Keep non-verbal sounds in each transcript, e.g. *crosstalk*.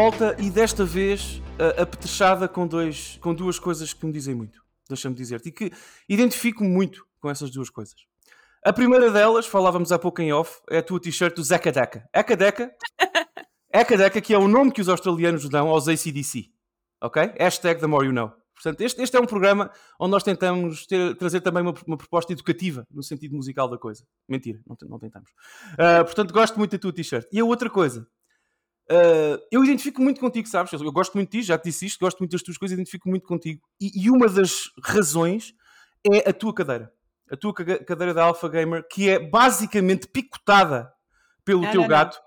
volta e desta vez uh, apetrechada com, dois, com duas coisas que me dizem muito. Deixa-me dizer-te. E que identifico muito com essas duas coisas. A primeira delas, falávamos há pouco em off, é a tua t-shirt do Zeca Deca. Eca Deca? *laughs* Eca Deca, que é o nome que os australianos dão aos ACDC. Ok? Hashtag the more you know. Portanto, este, este é um programa onde nós tentamos ter, trazer também uma, uma, proposta educativa no sentido musical da coisa. Mentira, não, não tentamos. Uh, portanto, gosto muito da tua t-shirt. E a outra coisa, uh, eu identifico muito contigo, sabes? Eu gosto muito de ti, já te disse isto, gosto muito das tuas coisas, identifico muito contigo. E, e uma das razões é a tua cadeira. A tua cadeira da Alpha Gamer, que é basicamente picotada pelo não, teu não, gato.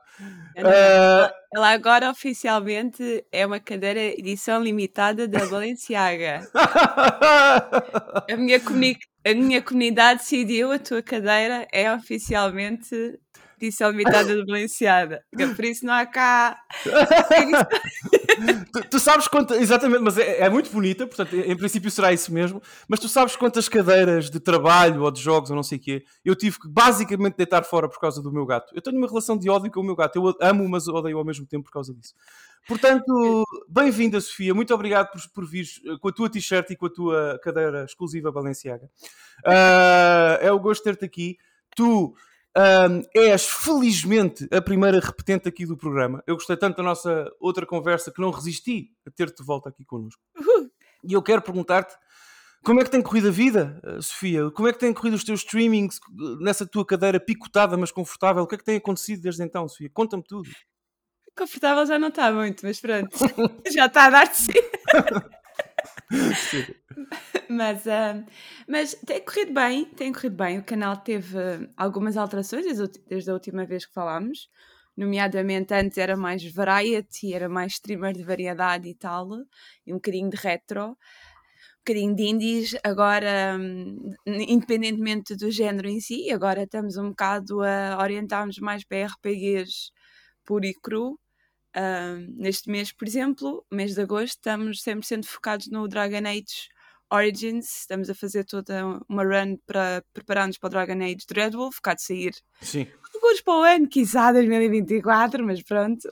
Uh... Ela agora oficialmente é uma cadeira edição limitada da Balenciaga. *laughs* a, minha a minha comunidade decidiu a tua cadeira é oficialmente edição limitada de Balenciaga. Por isso não há cá. *laughs* tu, tu, sabes quanto. Exatamente, mas é, é, muito bonita, portanto, em princípio será isso mesmo. Mas tu sabes quantas cadeiras de trabalho ou de jogos ou não sei o quê eu tive que basicamente deitar fora por causa do meu gato. Eu tenho uma relação de ódio com o meu gato. Eu amo, mas odeio ao mesmo tempo por causa disso. Portanto, bem-vinda, Sofia. Muito obrigado por, por vir eh, com a tua t-shirt e com a tua cadeira exclusiva Balenciaga. Uh, é o gosto de ter-te aqui. Tu um, és felizmente a primeira repetente aqui do programa. Eu gostei tanto da nossa outra conversa que não resisti a ter-te de volta aqui connosco. Uhum. E eu quero perguntar-te como é que tem corrido a vida, eh, Sofia? Como é que têm corrido os teus streamings nessa tua cadeira picotada, mas confortável? O que é que tem acontecido desde então, Sofia? Conta-me tudo. Confortável já não está muito, mas pronto, *laughs* já está a dar-te sim. *laughs* *laughs* mas, uh, mas tem corrido bem, tem corrido bem. O canal teve algumas alterações desde a última vez que falámos. Nomeadamente, antes era mais variety, era mais streamer de variedade e tal, e um bocadinho de retro, um bocadinho de indies. Agora, um, independentemente do género em si, agora estamos um bocado a orientar-nos mais para RPGs puro e cru Uh, neste mês, por exemplo, mês de agosto, estamos 100% focados no Dragon Age Origins. Estamos a fazer toda uma run para preparar-nos para o Dragon Age Dreadwolf, cá de sair. Sim. Alguns para o ano, quiçá 2024, mas pronto.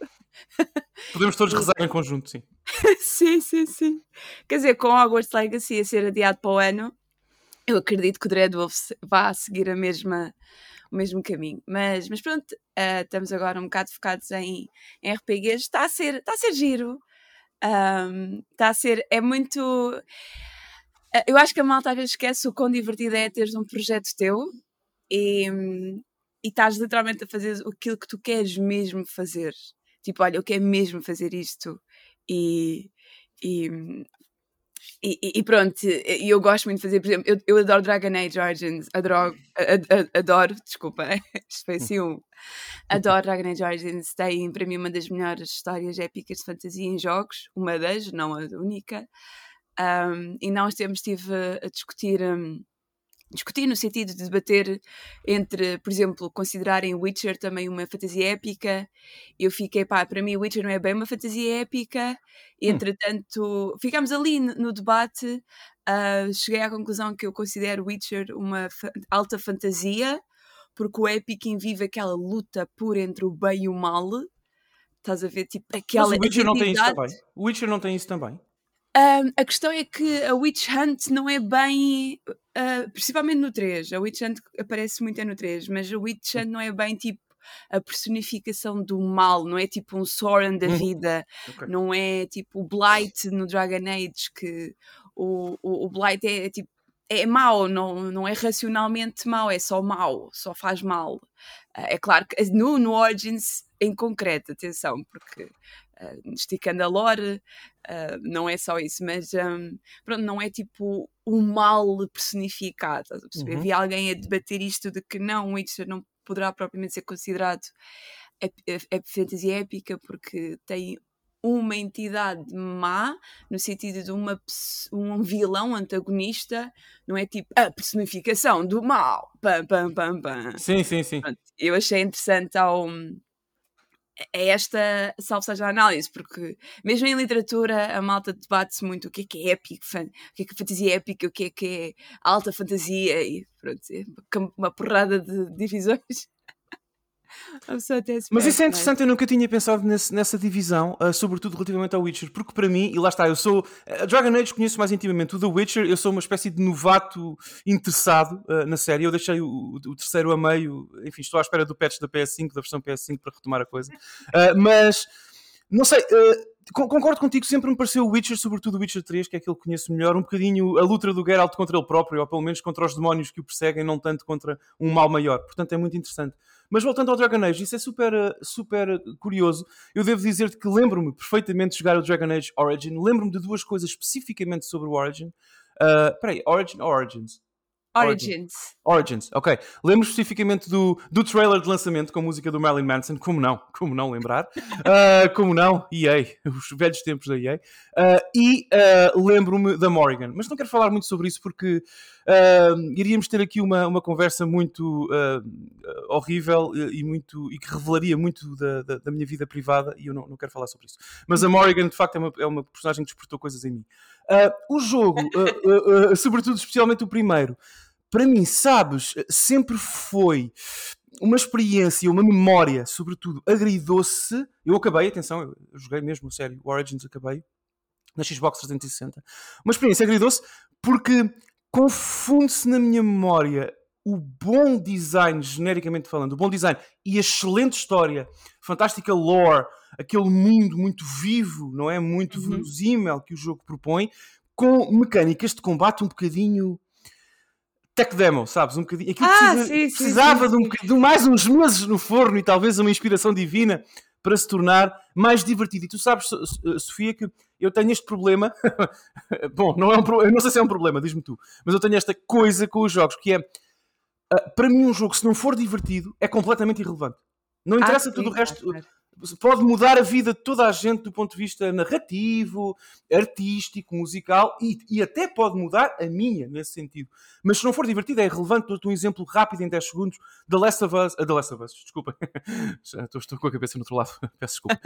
Podemos todos rezar em conjunto, sim. *laughs* sim, sim, sim. Quer dizer, com Hogwarts Legacy a ser adiado para o ano, eu acredito que o Dreadwolf vá seguir a mesma o mesmo caminho. Mas, mas pronto, uh, estamos agora um bocado focados em, em RPGs. Está a ser, está a ser giro. Um, está a ser. É muito. Uh, eu acho que a malta às vezes esquece o quão divertido é teres um projeto teu e, e estás literalmente a fazer aquilo que tu queres mesmo fazer. Tipo, olha, eu quero mesmo fazer isto. E, e, e, e, pronto, e eu gosto muito de fazer, por exemplo, eu, eu adoro Dragon Age Origins, adoro, adoro, *laughs* desculpa, *laughs* isto foi assim adoro Dragon Age Origins, tem para mim uma das melhores histórias épicas de fantasia em jogos, uma das, não a única, um, e nós temos estive a discutir um, discutir no sentido de debater entre, por exemplo, considerarem Witcher também uma fantasia épica. Eu fiquei, pá, para mim Witcher não é bem uma fantasia épica. Hum. entretanto, ficámos ali no debate. Uh, cheguei à conclusão que eu considero Witcher uma alta fantasia, porque o épico envive aquela luta pura entre o bem e o mal. Estás a ver, tipo, aquela. Mas o Witcher não tem isso também. O Witcher não tem isso também. Um, a questão é que a Witch Hunt não é bem. Uh, principalmente no 3. A Witch Hunt aparece muito é no 3, mas a Witch Hunt não é bem tipo a personificação do mal, não é tipo um Soren da uhum. vida, okay. não é tipo o Blight no Dragon Age, que o, o, o Blight é, é tipo é mau, não, não é racionalmente mau, é só mau, só faz mal. Ah, é claro que no, no Origins em concreto, atenção, porque uh, esticando a lore, uh, não é só isso, mas um, pronto, não é tipo o mal personificado. Uhum. Havia alguém a debater isto de que não, Witcher não poderá propriamente ser considerado fantasia épica porque tem uma entidade má, no sentido de uma, um vilão antagonista, não é tipo a personificação do mal. Pam, pam, pam, pam. Sim, sim, sim. Pronto, eu achei interessante ao, é esta, salvo seja a análise, porque mesmo em literatura a malta debate-se muito o que é que é épico, o que é que é fantasia épica, o que é que é alta fantasia, e pronto, é uma porrada de divisões. A pessoa Mas isso é não interessante, eu nunca tinha pensado nesse- nessa divisão, ah, sobretudo relativamente ao Witcher, porque para mim, e lá está, eu sou. A Dragon Age conheço mais intimamente. O The Witcher, eu sou uma espécie de novato interessado ah, na série. Eu deixei o, o terceiro a meio, enfim, estou à espera do patch da PS5, da versão PS5 para retomar a coisa. Ah, mas, não sei. con- Concordo contigo, sempre me pareceu o Witcher, sobretudo o Witcher 3, que é aquele que conheço melhor, um bocadinho a luta do Geralt contra ele próprio, ou pelo menos contra os demónios que o perseguem, não tanto contra um mal maior. Portanto, é muito interessante. Mas voltando ao Dragon Age, isso é super, eh, super eh, curioso. Eu devo dizer-te que lembro-me perfeitamente de jogar o Dragon Age Origin. Lembro-me de duas coisas especificamente sobre o Origin. Uh, peraí, Origin ou Origins? Origins. Origins, ok. Lembro especificamente do, do trailer de lançamento com a música do Marilyn Manson, como não, como não lembrar, Uh, *laughs* como não, EA, os velhos tempos da EA, Uh, e uh, lembro-me da Morrigan, mas não quero falar muito sobre isso porque iríamos ter aqui uma, uma conversa muito horrível e, muito, e que revelaria muito da, da, da minha vida privada e eu não, não quero falar sobre isso. Mas a Morrigan, de facto, é uma, é uma personagem que despertou coisas em mim. O jogo, sobretudo, especialmente o primeiro, para mim, sabes, sempre foi uma experiência, uma memória, sobretudo, agridoce. Eu acabei, atenção, eu joguei mesmo, sério, Origins acabei, na Xbox 360. Uma experiência agridoce porque confunde-se na minha memória o bom design, genericamente falando, o bom design e a excelente história, fantástica lore, aquele mundo muito vivo, não é? Muito Uhum. verosímil que o jogo propõe, com mecânicas de combate um bocadinho tech demo, sabes? Um bocadinho. Aquilo Ah, precisa- sim, precisava sim, de, um sim. de mais uns meses no forno e talvez uma inspiração divina para se tornar mais divertido. E tu sabes, So- Sofia, que eu tenho este problema. *laughs* Bom, não é um pro- eu não sei se é um problema, diz-me tu, mas eu tenho esta coisa com os jogos que é ah, para mim um jogo, se não for divertido, é completamente irrelevante. Não Ah, interessa sim, tudo o resto. claro. Pode mudar a vida de toda a gente do ponto de vista narrativo, artístico, musical e, e até pode mudar a minha nesse sentido. Mas se não for divertido, é irrelevante. Dou-te um exemplo rápido em 10 segundos: The Last of Us. Uh, The Last of Us, desculpa. *laughs* Estou, estou com a cabeça no outro lado, *laughs* peço desculpa.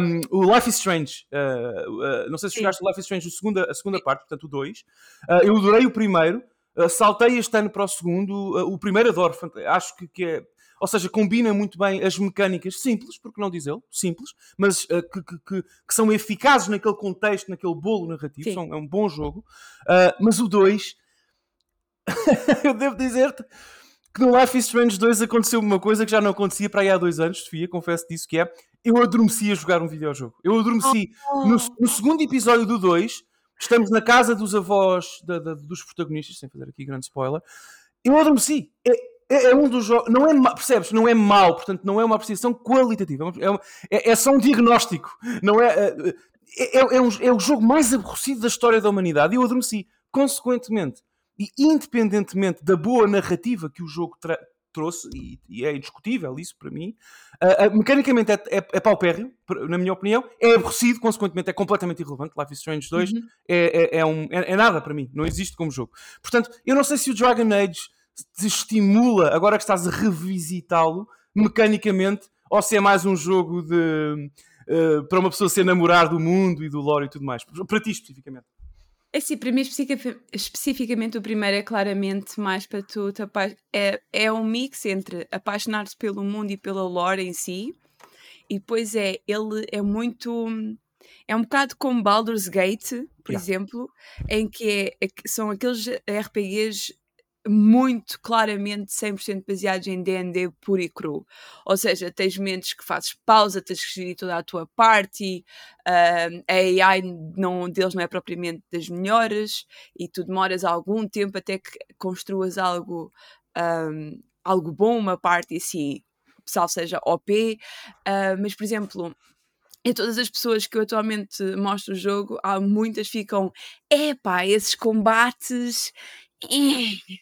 Um, o Life is Strange. Uh, uh, não sei se Sim. jogaste o Life is Strange, a segunda, a segunda parte, portanto o 2. Uh, eu adorei o primeiro. Uh, saltei este ano para o segundo. Uh, o primeiro adoro. Acho que, que é. Ou seja, combina muito bem as mecânicas simples, porque não dizê-lo, simples, mas uh, que, que- que- que são eficazes naquele contexto, naquele bolo narrativo. São, é um bom jogo. Uh, mas o 2, *laughs* eu devo dizer-te que no Life is Strange 2 aconteceu uma coisa que já não acontecia para aí há dois anos, Sofia, confesso disso, que é eu adormeci a jogar um videojogo. Eu adormeci no, no segundo episódio do 2, estamos na casa dos avós da- da- dos protagonistas, sem fazer aqui grande spoiler. Eu adormeci. É, é, é um dos jogos. Não é percebes? Não é mau, portanto, não é uma apreciação qualitativa. É, uma- é- é só um diagnóstico. Não é, é, é, é um- é o jogo mais aborrecido da história da humanidade. E eu adormeci. Consequentemente, e independentemente da boa narrativa que o jogo trouxe, e, e é indiscutível isso para mim, ah, ah, mecanicamente é, é, é na minha opinião, é aborrecido, consequentemente é completamente irrelevante. Life is Strange 2 Uhum. é, é, é um, é, é nada para mim, não existe como jogo. Portanto, eu não sei se o Dragon Age te estimula, agora que estás a revisitá-lo, mecanicamente, ou se é mais um jogo de. ah, para uma pessoa se enamorar do mundo e do lore e tudo mais. Para ti especificamente. É assim, para mim especifica- especificamente o primeiro é claramente mais para tu te é, é um mix entre apaixonar-te pelo mundo e pela lore em si e depois é, ele é muito é um bocado como Baldur's Gate, por Yeah. exemplo, em que é- é que são aqueles RPGs muito claramente 100% baseados em D&D puro e cru. Ou seja, tens momentos que fazes pausa, tens que gerir toda a tua party, ah, a AI não, deles não é propriamente das melhores e tu demoras algum tempo até que construas algo, ahm, algo bom, uma parte assim, salvo seja OP. Ah, mas, por exemplo, em todas as pessoas que eu atualmente mostro o jogo, há muitas ficam, epá, esses combates eh,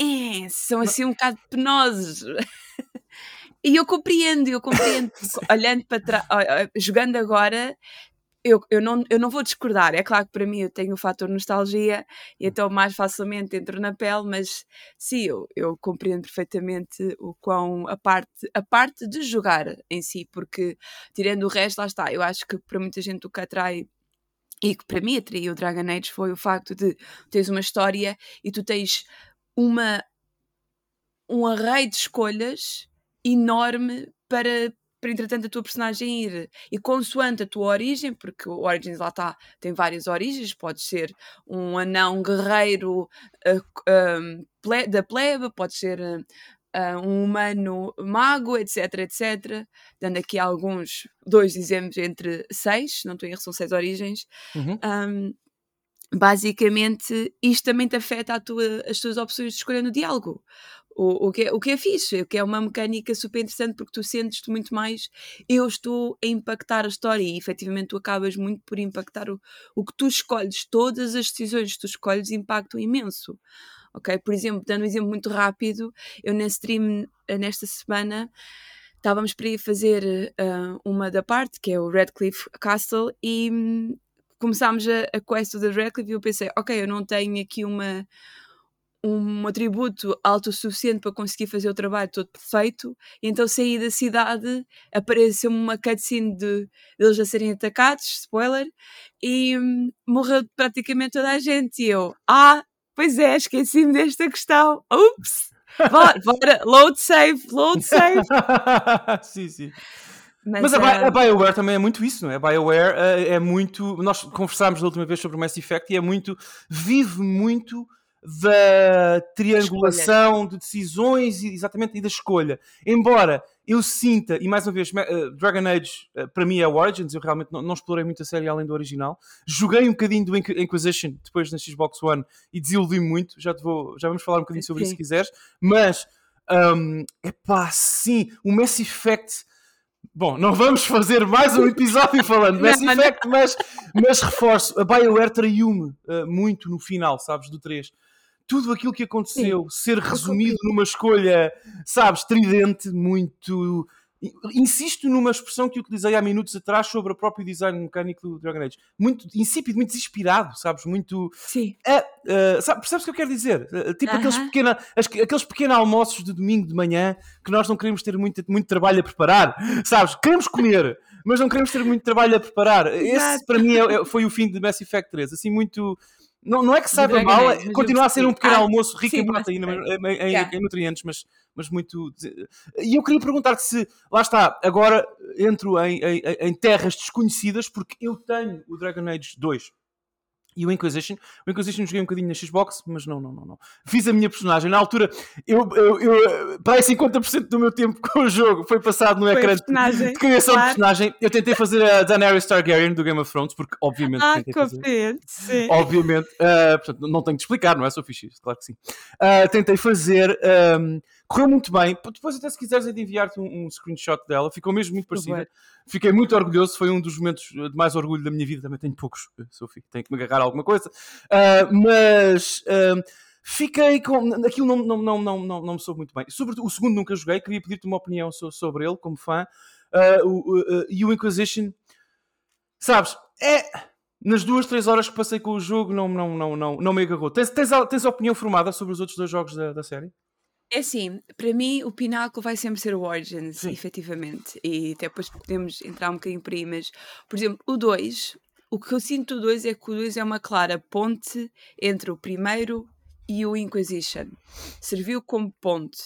eh, são assim um bocado penosos. *laughs* E eu compreendo, eu compreendo, *laughs* olhando para trás, jogando agora, eu, eu, não, eu não vou discordar. É claro que para mim eu tenho o fator nostalgia e então mais facilmente entro na pele, mas sim, eu, eu compreendo perfeitamente o quão a parte, a parte de jogar em si, porque tirando o resto, lá está, eu acho que para muita gente o que atrai e que para mim atraiu o Dragon Age foi o facto de teres uma história e tu tens uma um array de escolhas enorme para, para entretanto a tua personagem ir. E consoante a tua origem, porque o Origins lá está, tem várias origens, pode ser um anão guerreiro uh, ple da plebe, pode ser uh, um humano mago, etc, etc. Dando aqui alguns, dois exemplos entre seis, não estou em erro, são seis origens. Uhum. Um, basicamente, isto também te afeta tua, as tuas opções de escolha no diálogo. O, o, que é, o que é fixe, o que é uma mecânica super interessante porque tu sentes-te muito mais eu estou a impactar a história e efetivamente tu acabas muito por impactar o, o que tu escolhes, todas as decisões que tu escolhes impactam imenso ok? Por exemplo, dando um exemplo muito rápido, eu na stream nesta semana estávamos para ir fazer uh, uma da parte, que é o Redcliffe Castle, e um, começámos a, a quest do Redcliffe e eu pensei, ok, eu não tenho aqui uma um atributo alto o suficiente para conseguir fazer o trabalho todo perfeito, e então saí da cidade, apareceu-me uma cutscene de eles a serem atacados, spoiler, e hum, morreu praticamente toda a gente. E eu, ah, Pois é, esqueci-me desta questão. Ups! *laughs* Bora, bora, load save, load save. *laughs* sim, sim. Mas, Mas a, uh... a, BioWare também é muito isso, não é? A BioWare uh, é muito. Nós conversámos da última vez sobre o Mass Effect e é muito. vive muito da triangulação de decisões e exatamente e da escolha. Embora eu sinta, e mais uma vez, uh, Dragon Age para mim é o Origins, eu realmente não, não, explorei muito a série além do original. Joguei um bocadinho do Inquisition depois na Xbox One e desiludi-me muito. Já, te vou, já vamos falar um bocadinho sobre sim. isso se quiseres. Mas, um, epá, sim, o Mass Effect. Bom, não vamos fazer mais um episódio falando Mass Effect, *laughs* mas, mas reforço, a BioWare traiu-me uh, muito no final, sabes, do 3 tudo aquilo que aconteceu Sim. ser resumido numa escolha, sabes, tridente, muito. Insisto numa expressão que utilizei há minutos atrás sobre o próprio design mecânico do Dragon Age. Muito insípido, muito desinspirado, sabes? Muito. Sim. Uh, uh, sabe, percebes o que eu quero dizer? Uh, tipo uh -huh. aqueles, pequena, aqueles pequenos almoços de domingo de manhã que nós não queremos ter muito, muito trabalho a preparar, sabes? Queremos comer, mas não queremos ter muito trabalho a preparar. Esse, para mim, é, é, foi o fim de Mass Effect 3. Assim, muito não, não é que saiba mal, é, continua a ser um pequeno ah, almoço rico sim, em proteína, em, em, yeah. em, nutrientes, mas, mas muito. E eu queria perguntar-te se, lá está, agora entro em, em, terras desconhecidas, porque eu tenho o Dragon Age 2 e o Inquisition. O Inquisition joguei um bocadinho na Xbox, mas não, não, não, não. Fiz a minha personagem. Na altura, eu, eu, eu para 50% do meu tempo *laughs* com o jogo foi passado no foi ecrã de, criação claro. de personagem. Eu tentei fazer a Daenerys Targaryen do Game of Thrones, porque obviamente ah, fazer. Sim. Obviamente. Uh, portanto, não tenho de explicar, não é, só fixe Claro que sim. Uh, tentei fazer... Um, correu muito bem. Depois, até se quiseres, é de enviar-te um, um, screenshot dela. Ficou mesmo muito parecida. Fiquei muito orgulhoso. Foi um dos momentos de mais orgulho da minha vida. Também tenho poucos, eh, Sofia. Tenho que me agarrar a alguma coisa. Uh, mas. Uh, fiquei com. Aquilo não, não, não, não, não, não me soube muito bem. Sobre o segundo nunca joguei, queria pedir-te uma opinião sobre ele, como fã. Uh, o, uh, e o Inquisition, sabes, é. Nas duas, três horas que passei com o jogo, não, não, não, não, não me agarrou. Tens, tens, tens opinião formada sobre os outros dois jogos da, da série? É assim, para mim o pináculo vai sempre ser o Origins, Sim. efetivamente. E até depois podemos entrar um bocadinho por aí, mas, por exemplo, o 2, o que eu sinto do 2 é que o 2 é uma clara ponte entre o primeiro e o Inquisition. Serviu como ponte.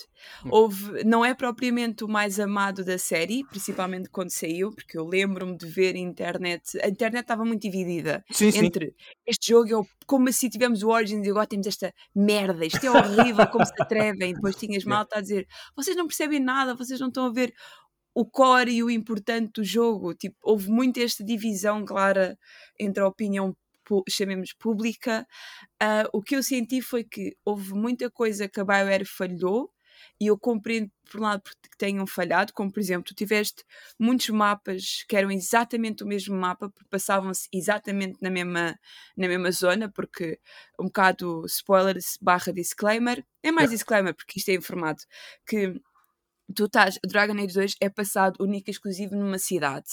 Hum. Houve, não é propriamente o mais amado da série, principalmente quando saiu, porque eu lembro-me de ver a internet. A internet estava muito dividida sim, entre sim. este jogo é como assim tivemos o Origins e agora temos esta merda, isto é horrível, como se atrevem. Depois tinhas *laughs* malta a dizer: vocês não percebem nada, vocês não estão a ver o core e o importante do jogo. Tipo, houve muito esta divisão clara entre a opinião chamemos pública, uh, o que eu senti foi que houve muita coisa que a BioWare falhou e eu compreendo por um lado porque tenham falhado, como por exemplo, tu tiveste muitos mapas que eram exatamente o mesmo mapa, porque passavam-se exatamente na mesma, na mesma zona, porque um bocado spoiler barra disclaimer, é mais yeah. disclaimer porque isto é informado, que tu estás, Dragon Age 2 é passado único e exclusivo numa cidade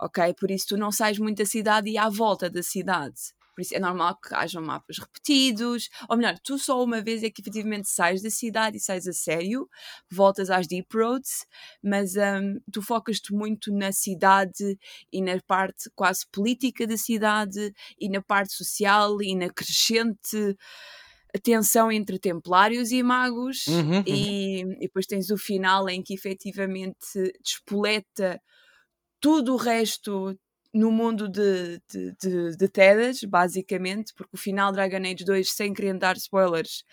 ok? Por isso tu não sais muito da cidade e à volta da cidade. Por isso é normal que hajam mapas repetidos, ou melhor, tu só uma vez é que efetivamente sais da cidade e sais a sério, voltas às deep roads, mas um, tu focas-te muito na cidade e na parte quase política da cidade e na parte social e na crescente tensão entre templários e magos, Uhum, uhum. e, e depois tens o final em que efetivamente despoleta tudo o resto no mundo de, de, de, de Tedas, basicamente, porque o final Dragon Age 2, sem querer dar spoilers,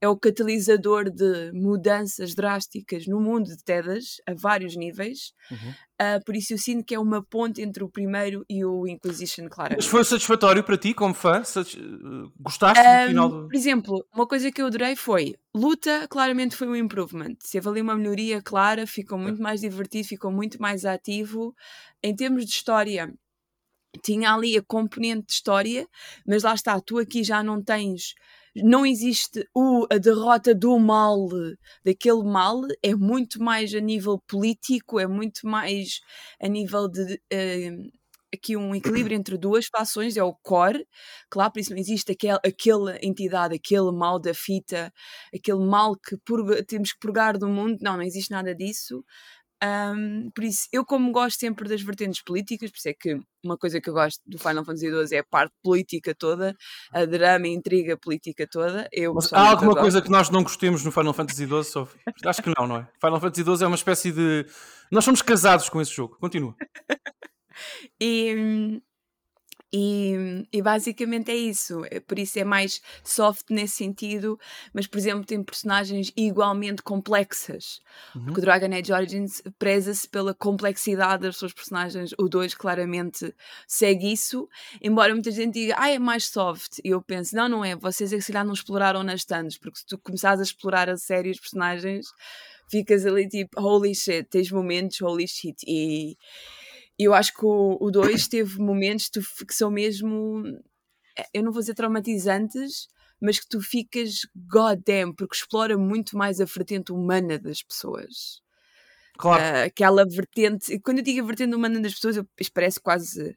é o catalisador de mudanças drásticas no mundo de Tedas, a vários níveis. Uhum. Uh, por isso eu sinto que é uma ponte entre o primeiro e o Inquisition, Mas claramente. foi satisfatório para ti, como fã? Satis- eh, Gostaste do final Um, do... por exemplo, uma coisa que eu adorei foi luta, claramente foi um improvement. Se ali uma melhoria clara, ficou muito mais divertido, ficou muito mais ativo. Em termos de história, tinha ali a componente de história, mas lá está, tu aqui já não tens. Não existe o, a derrota do mal, daquele mal, é muito mais a nível político, é muito mais a nível de. eh, aqui um equilíbrio entre duas fações, é o core, claro, por isso não existe aquel, aquela entidade, aquele mal da fita, aquele mal que purga- temos que purgar do mundo, não, não existe nada disso. Um, por isso, eu como gosto sempre das vertentes políticas, por isso é que uma coisa que eu gosto do Final Fantasy XII é a parte política toda, a drama e intriga política toda. Eu, Mas há alguma coisa que nós não gostemos no Final Fantasy XII, Sophie? Acho que não, não é? Final Fantasy XII é uma espécie de... Nós somos casados com esse jogo. Continua. E, e, e basicamente é isso. É- Por isso é mais soft nesse sentido, mas por exemplo tem personagens igualmente complexas. Uhum. Porque o Dragon Age Origins preza-se pela complexidade das suas personagens. O 2 claramente segue isso, embora muita gente diga, ah, é mais soft. E eu penso, não, não é. Vocês é que se calhar não exploraram nas stands, porque se tu começares a explorar a série os personagens, ficas ali tipo, holy shit, tens momentos, holy shit. E e eu acho que o 2 teve momentos tu que são mesmo, eh, eu não vou dizer traumatizantes, mas que tu ficas goddamn, porque explora muito mais a vertente humana das pessoas. Claro. Ah, aquela vertente, quando eu digo a vertente humana das pessoas, eu, isto parece quase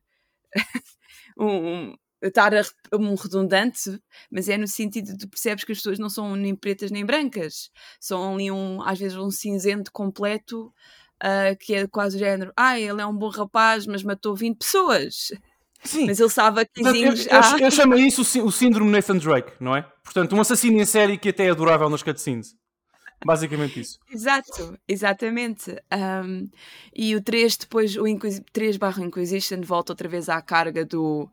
*laughs* um, um, estar a, um redundante, mas é no sentido de percebes que as pessoas não são nem pretas nem brancas, são ali um, às vezes um cinzento completo, ah, que é quase o género, ah, ele é um bom rapaz, mas matou 20 pessoas, Sim. mas ele salva Portanto, eu, 15 eu, eu chamo isso o, sí- o síndrome Nathan Drake, não é? Portanto, um assassino em série que até é adorável nas cutscenes. Basicamente isso. Exato, exatamente. Um, e o 3, depois, o Inquis 3 barra Inquisition volta outra vez à carga do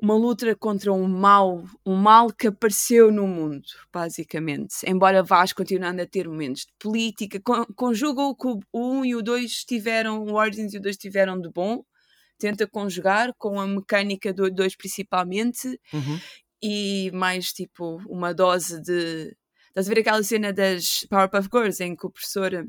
uma luta contra um mal, um mal que apareceu no mundo, basicamente. Embora vás continuando a ter momentos de política, con conjuga o que o 1 e o 2 tiveram, o Origins e o 2 tiveram de bom, tenta conjugar com a mecânica do 2 principalmente, Uhum. e mais tipo uma dose de. Estás a ver aquela cena das Powerpuff Girls em que o professor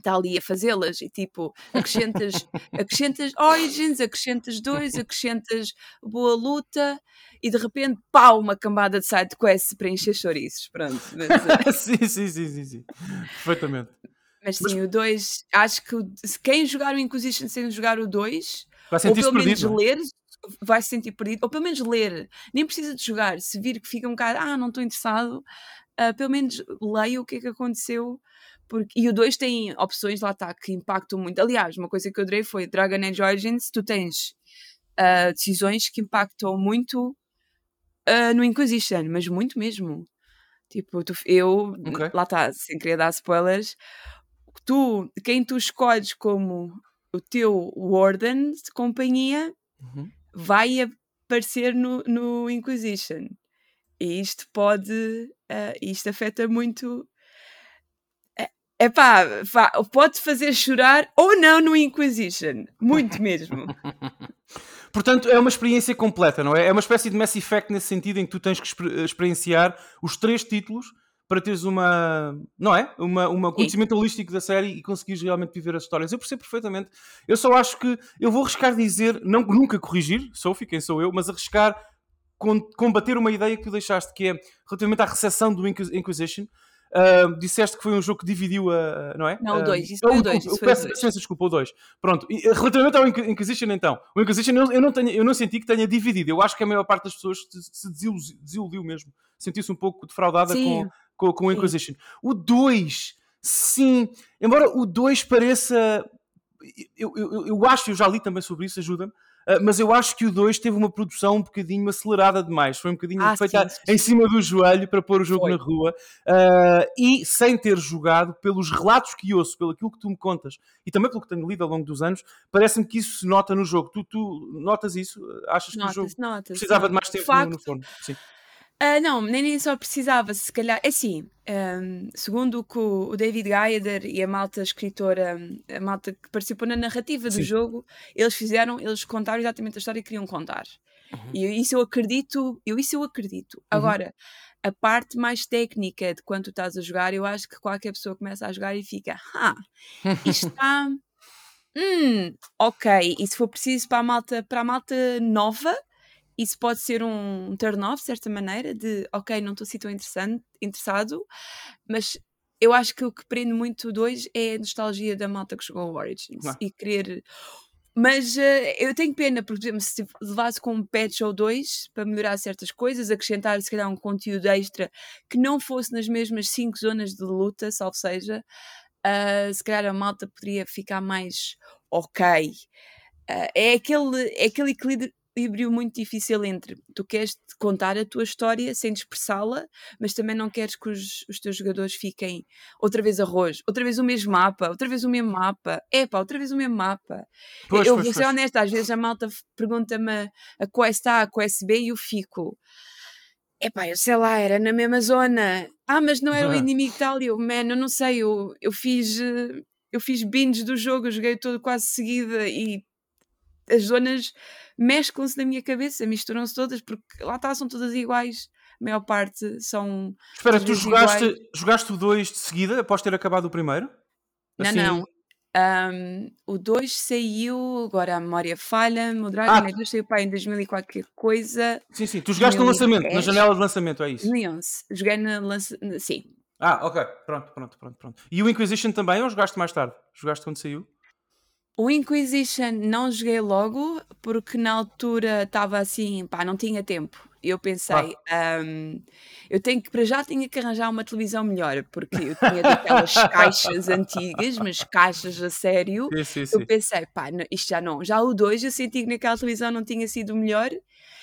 está ali a fazê-las e tipo acrescentas, *laughs* acrescentas Origins, acrescentas dois, acrescentas boa luta e de repente pau, uma cambada de side quests para encher chouriços. Pronto. Mas, eh, *laughs* sim, sim, sim, sim, sim. Perfeitamente. mas sim, o 2, acho que quem jogar o Inquisition sem jogar o 2, Vai ou pelo menos perdido. ler, vai se sentir perdido, ou pelo menos ler, nem precisa de jogar, se vir que fica um bocado, ah, não estou interessado, ah, pelo menos leia o que é que aconteceu, porque, e o 2 tem opções, lá está, que impactam muito. Aliás, uma coisa que eu adorei foi Dragon Age Origins, tu tens ah, decisões que impactam muito ah, no Inquisition, mas muito mesmo. Tipo, tu- eu, Ok. lá está, sem querer dar spoilers, tu, quem tu escolhes como o teu Warden de companhia Uhum. vai aparecer no, no Inquisition. E isto pode. ah, isto afeta muito. É pá, pode fazer chorar ou não no Inquisition. Muito mesmo. *laughs* Portanto, é uma experiência completa, não é? É uma espécie de Mass Effect nesse sentido em que tu tens que exper- experienciar os três títulos para teres uma, não é? Uma, uma conhecimento holístico da série e conseguires realmente viver as histórias. Eu percebo perfeitamente. Eu só acho que eu vou arriscar dizer, não, nunca corrigir, Sophie, quem sou eu, mas arriscar combater uma ideia que tu deixaste, que é relativamente à recepção do Inquis- Inquisition. Ah, disseste que foi um jogo que dividiu a. Não é? Não, o Ah, dois, isso foi o oh, dois, desculpa, isso foi o peço- dois. peço imensa desculpa, o 2. Pronto, e, eh, relativamente ao Inqui- Inquisition, então, o Inquisition eu, eu não tenho, eu não senti que tenha dividido. Eu acho que a maior parte das pessoas se, se desilu- desiludiu mesmo, sentiu-se um pouco defraudada Sim. com, com, com o Sim. Inquisition. O 2, sim, embora o 2 pareça. Eu, eu, eu- eu acho, eu já li também sobre isso, ajuda-me. Uh, mas eu acho que o 2 teve uma produção um bocadinho acelerada demais. Foi um bocadinho Ah, feita sim. em cima do joelho para pôr o jogo Foi. na rua. Uh, e sem ter jogado, pelos relatos que ouço, pelo aquilo que tu me contas e também pelo que tenho lido ao longo dos anos, parece-me que isso se nota no jogo. Tu, tu notas isso? Achas que o jogo nota-se. precisava de mais De tempo no, facto, no forno? Sim. Ah, não, nem, só precisava, se calhar. É assim, ahm, segundo o que o David Gayer e a malta escritora, a malta que participou na narrativa do Sim. jogo, eles fizeram, eles contaram exatamente a história que queriam contar. Uhum. E isso eu acredito, eu, isso eu acredito. Agora, a parte mais técnica de quando tu estás a jogar, eu acho que qualquer pessoa começa a jogar e fica, ah, isto *laughs* está. Hum, ok. E se for preciso para a malta, para a malta nova, isso pode ser um turn-off, de certa maneira, de ok, não estou assim tão interessado, mas eu acho que o que prende muito 2 é a nostalgia da malta que jogou o Origins Claro. e querer. Mas eh, eu tenho pena, por exemplo, se levasse com um patch ou dois para melhorar certas coisas, acrescentar se calhar um conteúdo extra que não fosse nas mesmas cinco zonas de luta, salvo seja, ah, se calhar a malta poderia ficar mais ok. Ah, é, aquele, é aquele equilíbrio muito difícil entre tu queres contar a tua história sem dispersá-la, mas também não queres que os, os teus jogadores fiquem outra vez arroz, outra vez o mesmo mapa, outra vez o mesmo mapa, epá, outra vez o mesmo mapa. Pois, eu pois, vou ser pois. honesta, às vezes a malta pergunta-me a- a quest A, a quest B e eu fico. Epá, eu sei lá, era na mesma zona. Ah, mas não é o inimigo tal. E eu, man, eu não sei, eu, eu fiz. eh, Eu fiz binge do jogo, eu joguei todo quase seguida e as zonas mesclam-se na minha cabeça, misturam-se todas, porque lá está, são todas iguais. A maior parte são. Espera, tu jogaste, iguais. jogaste o 2 de seguida após ter acabado o primeiro? Assim, Não, não. Ahm, o 2 saiu, agora a memória falha-me, o Dragon Ah, Age 2 saiu em 2000 e qualquer coisa, sim, sim. Tu jogaste no lançamento, na 2010, janela de lançamento, é isso? 2011. Joguei na lança... Sim. Ah, ok. Pronto, pronto, pronto, pronto. E o Inquisition também ou jogaste mais tarde? Jogaste quando saiu? O Inquisition não joguei logo, porque na altura estava assim, pá, não tinha tempo. Eu pensei, ahm, eu tenho que, para já tinha que arranjar uma televisão melhor, porque eu tinha daquelas *laughs* caixas antigas, mas caixas a sério. Sim, sim, Eu sim. pensei, pá, isto já não. Já o 2 eu senti que naquela televisão não tinha sido melhor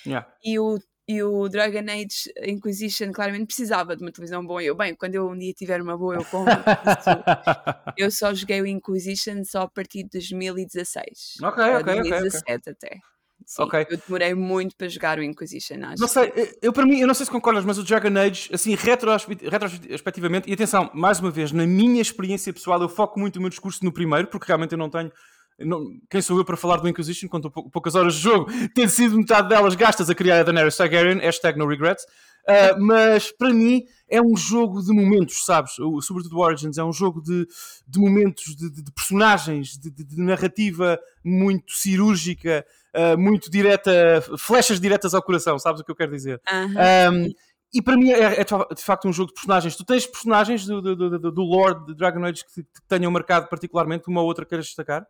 Yeah. e o, e o Dragon Age Inquisition claramente precisava de uma televisão boa. E eu, bem, quando eu um dia tiver uma boa, eu compro. *laughs* Eu só joguei o Inquisition só a partir de 2016. Ok, eh, ok, ok, ok. 2017 até. Sim, Ok. eu demorei muito para jogar o Inquisition, acho. Não sei, eu- eu para mim, eu não sei se concordas, mas o Dragon Age, assim, retrospectivamente, e atenção, mais uma vez, na minha experiência pessoal, eu foco muito o meu discurso no primeiro, porque realmente eu não tenho. Não- quem sou eu para falar do Inquisition, tão pou- poucas horas de jogo, tendo sido metade delas gastas a criar a Daenerys Targaryen, hashtag no regrets. Ah, mas para mim é um jogo de momentos, sabes? O- Sobretudo o Origins, é um jogo de, de momentos, de, de- de personagens, de, narrativa muito cirúrgica, ah, muito direta, flechas diretas ao coração, sabes o que eu quero dizer? Aham. Um, e para mim é, é de facto um jogo de personagens. Tu tens personagens do, do, do, do- lore de Dragon Age que te, que te tenham marcado particularmente, uma ou outra queiras destacar?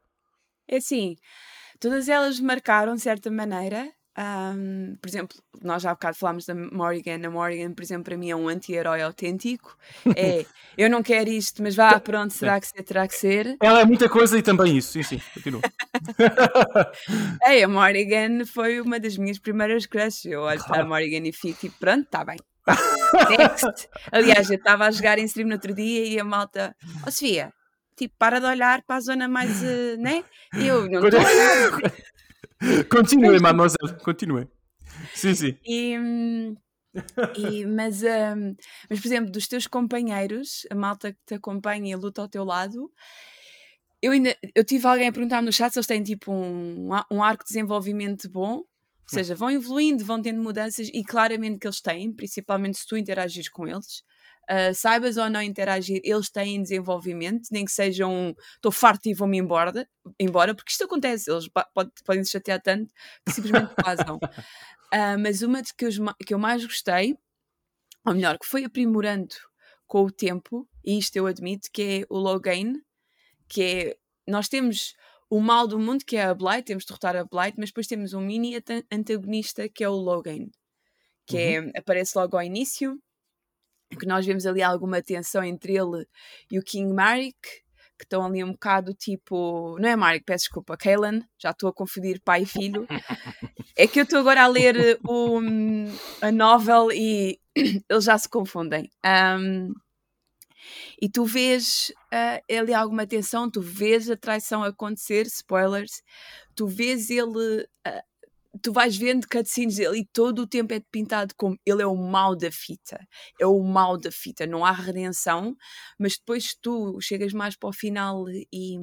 É assim, todas elas marcaram de certa maneira. ahm, por exemplo, nós já há bocado falámos da Morrigan. A Morrigan, por exemplo, para mim é um anti-herói autêntico. É, *laughs* eu não quero isto, mas vá, pronto, será que ser, terá que ser. Ela é muita coisa e também isso. Sim, sim, continua. *laughs* Ei, a Morrigan foi uma das minhas primeiras crushes. Eu olho para a Claro. Morrigan e fico tipo, pronto, está bem. *laughs* Next. Aliás, eu estava a jogar em stream no outro dia e a malta, ó Sofia, tipo, para de olhar para a zona mais, eh, né? Eu *laughs* não estou. *laughs* Continuem, mademoiselle, continuem. Sim, sim. E, e- mas, hum, mas, por exemplo, dos teus companheiros, a malta que te acompanha e luta ao teu lado, eu ainda eu tive alguém a perguntar no chat se eles têm tipo um, um arco de desenvolvimento bom, ou seja, vão evoluindo, vão tendo mudanças e claramente que eles têm, principalmente se tu interagires com eles. Ah, saibas ou não interagir, eles têm desenvolvimento, nem que sejam um estou farto e vou-me embora, embora, porque isto acontece, eles pode- podem se chatear tanto que simplesmente *laughs* vazam. Ah, mas uma de que eu, ma- que eu mais gostei, ou melhor, que foi aprimorando com o tempo, e isto eu admito, que é o Logain, que é, nós temos o mal do mundo, que é a Blight, temos de derrotar a Blight, mas depois temos um mini anta- antagonista, que é o Logain, que é, aparece logo ao início, que nós vemos ali alguma tensão entre ele e o King Marek, que estão ali um bocado tipo. Não é Mark, peço desculpa, Kaylan, já estou a confundir pai e filho. *laughs* é que eu estou agora a ler o, a novel e *clears throat* eles já se confundem. Um, e tu vês uh, ali alguma tensão, tu vês a traição acontecer, spoilers, tu vês ele uh, tu vais vendo cutscenes dele e todo o tempo é pintado como ele é o mal da fita, é o mal da fita, não há redenção, mas depois tu chegas mais para o final e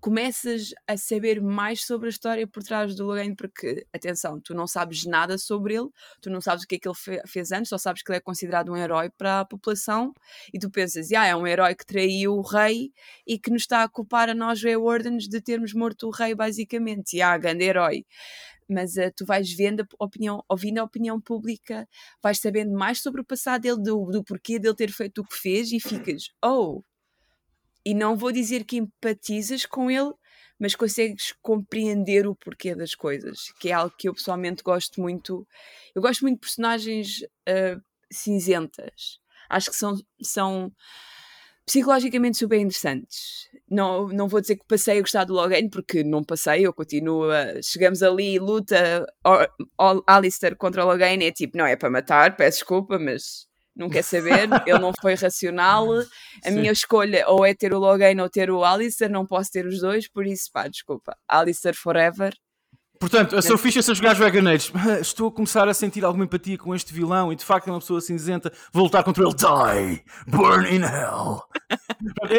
começas a saber mais sobre a história por trás do Logan, porque, atenção, tu não sabes nada sobre ele, tu não sabes o que é que ele fez antes, só sabes que ele é considerado um herói para a população, e tu pensas, ah, é um herói que traiu o rei e que nos está a culpar a nós, Grey Wardens, de termos morto o rei, basicamente. E ah, grande herói mas uh, tu vais vendo a opinião, ouvindo a opinião pública, vais sabendo mais sobre o passado dele, do, do porquê dele ter feito o que fez e ficas, oh, e não vou dizer que empatizas com ele, mas consegues compreender o porquê das coisas, que é algo que eu pessoalmente gosto muito. Eu gosto muito de personagens uh, cinzentas. Acho que são, são psicologicamente super interessantes. Não, não vou dizer que passei a gostar do Logan, porque não passei, eu continuo a... Chegamos ali, luta or, or, Alistair contra o Logan, é tipo, não é para matar, peço desculpa, mas não quer saber, *laughs* ele não foi racional. A Sim. minha escolha ou é ter o Logan ou ter o Alistair, não posso ter os dois, por isso, pá, desculpa. Alistair forever. Portanto, a sua ficha são jogar Dragon Age. Estou a começar a sentir alguma empatia com este vilão e de facto é uma pessoa cinzenta. Vou lutar contra ele. Die! Burn in hell!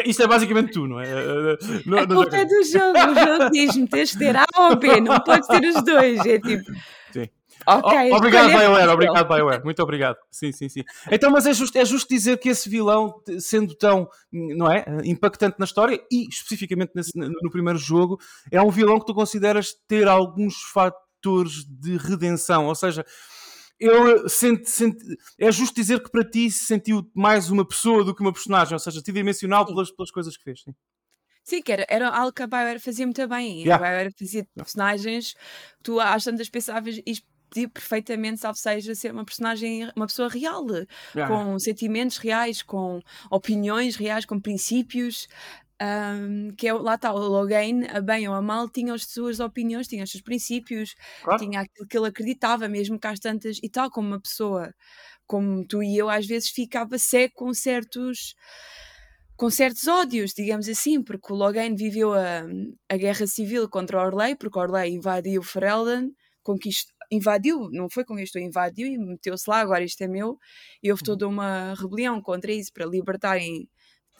Isto é basicamente tu, não é? Não, a culpa é do jogo. O jogo diz-me tens de ter A ou B, não podes ter os dois. É tipo. Sim. Okay, obrigado, BioWare, obrigado, BioWare. Muito obrigado. Sim, sim, sim. Então, mas é justo, é justo dizer que esse vilão, sendo tão, não é, impactante na história e especificamente nesse, no primeiro jogo, é um vilão que tu consideras ter alguns fatores de redenção, ou seja, eu senti, senti, é justo dizer que para ti se sentiu mais uma pessoa do que uma personagem, ou seja, tridimensional pelas, pelas coisas que fez. Sim. Sim, que era, era algo que a BioWare fazia muito bem. Yeah. A BioWare fazia personagens que tu às tantas pensavas perfeitamente, salvo seja, ser uma personagem, uma pessoa real, yeah. com sentimentos reais, com opiniões reais, com princípios. Um, que é, lá está, o Logan, a bem ou a mal, tinha as suas opiniões, tinha os seus princípios, claro. tinha aquilo que ele acreditava, mesmo que às tantas, e tal como uma pessoa como tu e eu, às vezes ficava seco com certos com certos ódios, digamos assim, porque o Logan viveu a, a guerra civil contra Orley, porque Orley invadiu Ferelden, conquistou, invadiu, não foi com isto, invadiu e meteu-se lá, agora isto é meu, e houve uhum. toda uma rebelião contra isso para libertarem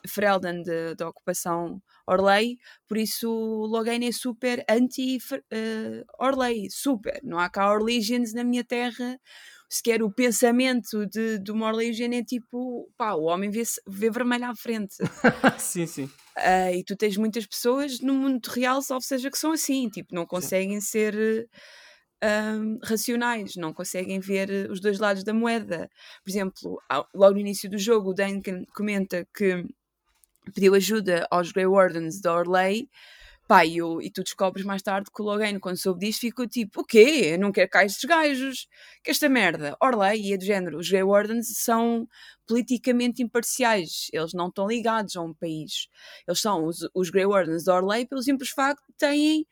Ferelden da ocupação Orley, por isso Logan é super anti-Orley, uh, super. Não há cá Orlegians na minha terra, sequer o pensamento de, de uma Orlegian é tipo, pá, o homem vê, vê vermelho à frente. *laughs* sim, sim. Uh, e tu tens muitas pessoas no mundo real, salvo seja que são assim, tipo, não conseguem sim. ser um, racionais, não conseguem ver eh, os dois lados da moeda. Por exemplo, logo no início do jogo, o Duncan comenta que pediu ajuda aos Grey Wardens da Orley. Pá, e, eu, e tu descobres mais tarde que o Logan, quando soube disto, ficou tipo: o quê? Eu não quero cá estes gajos. Que esta merda. Orley e é do género. Os Grey Wardens são politicamente imparciais. Eles não estão ligados a um país. Eles são os, os Grey Wardens da Orley pelo simples facto de têm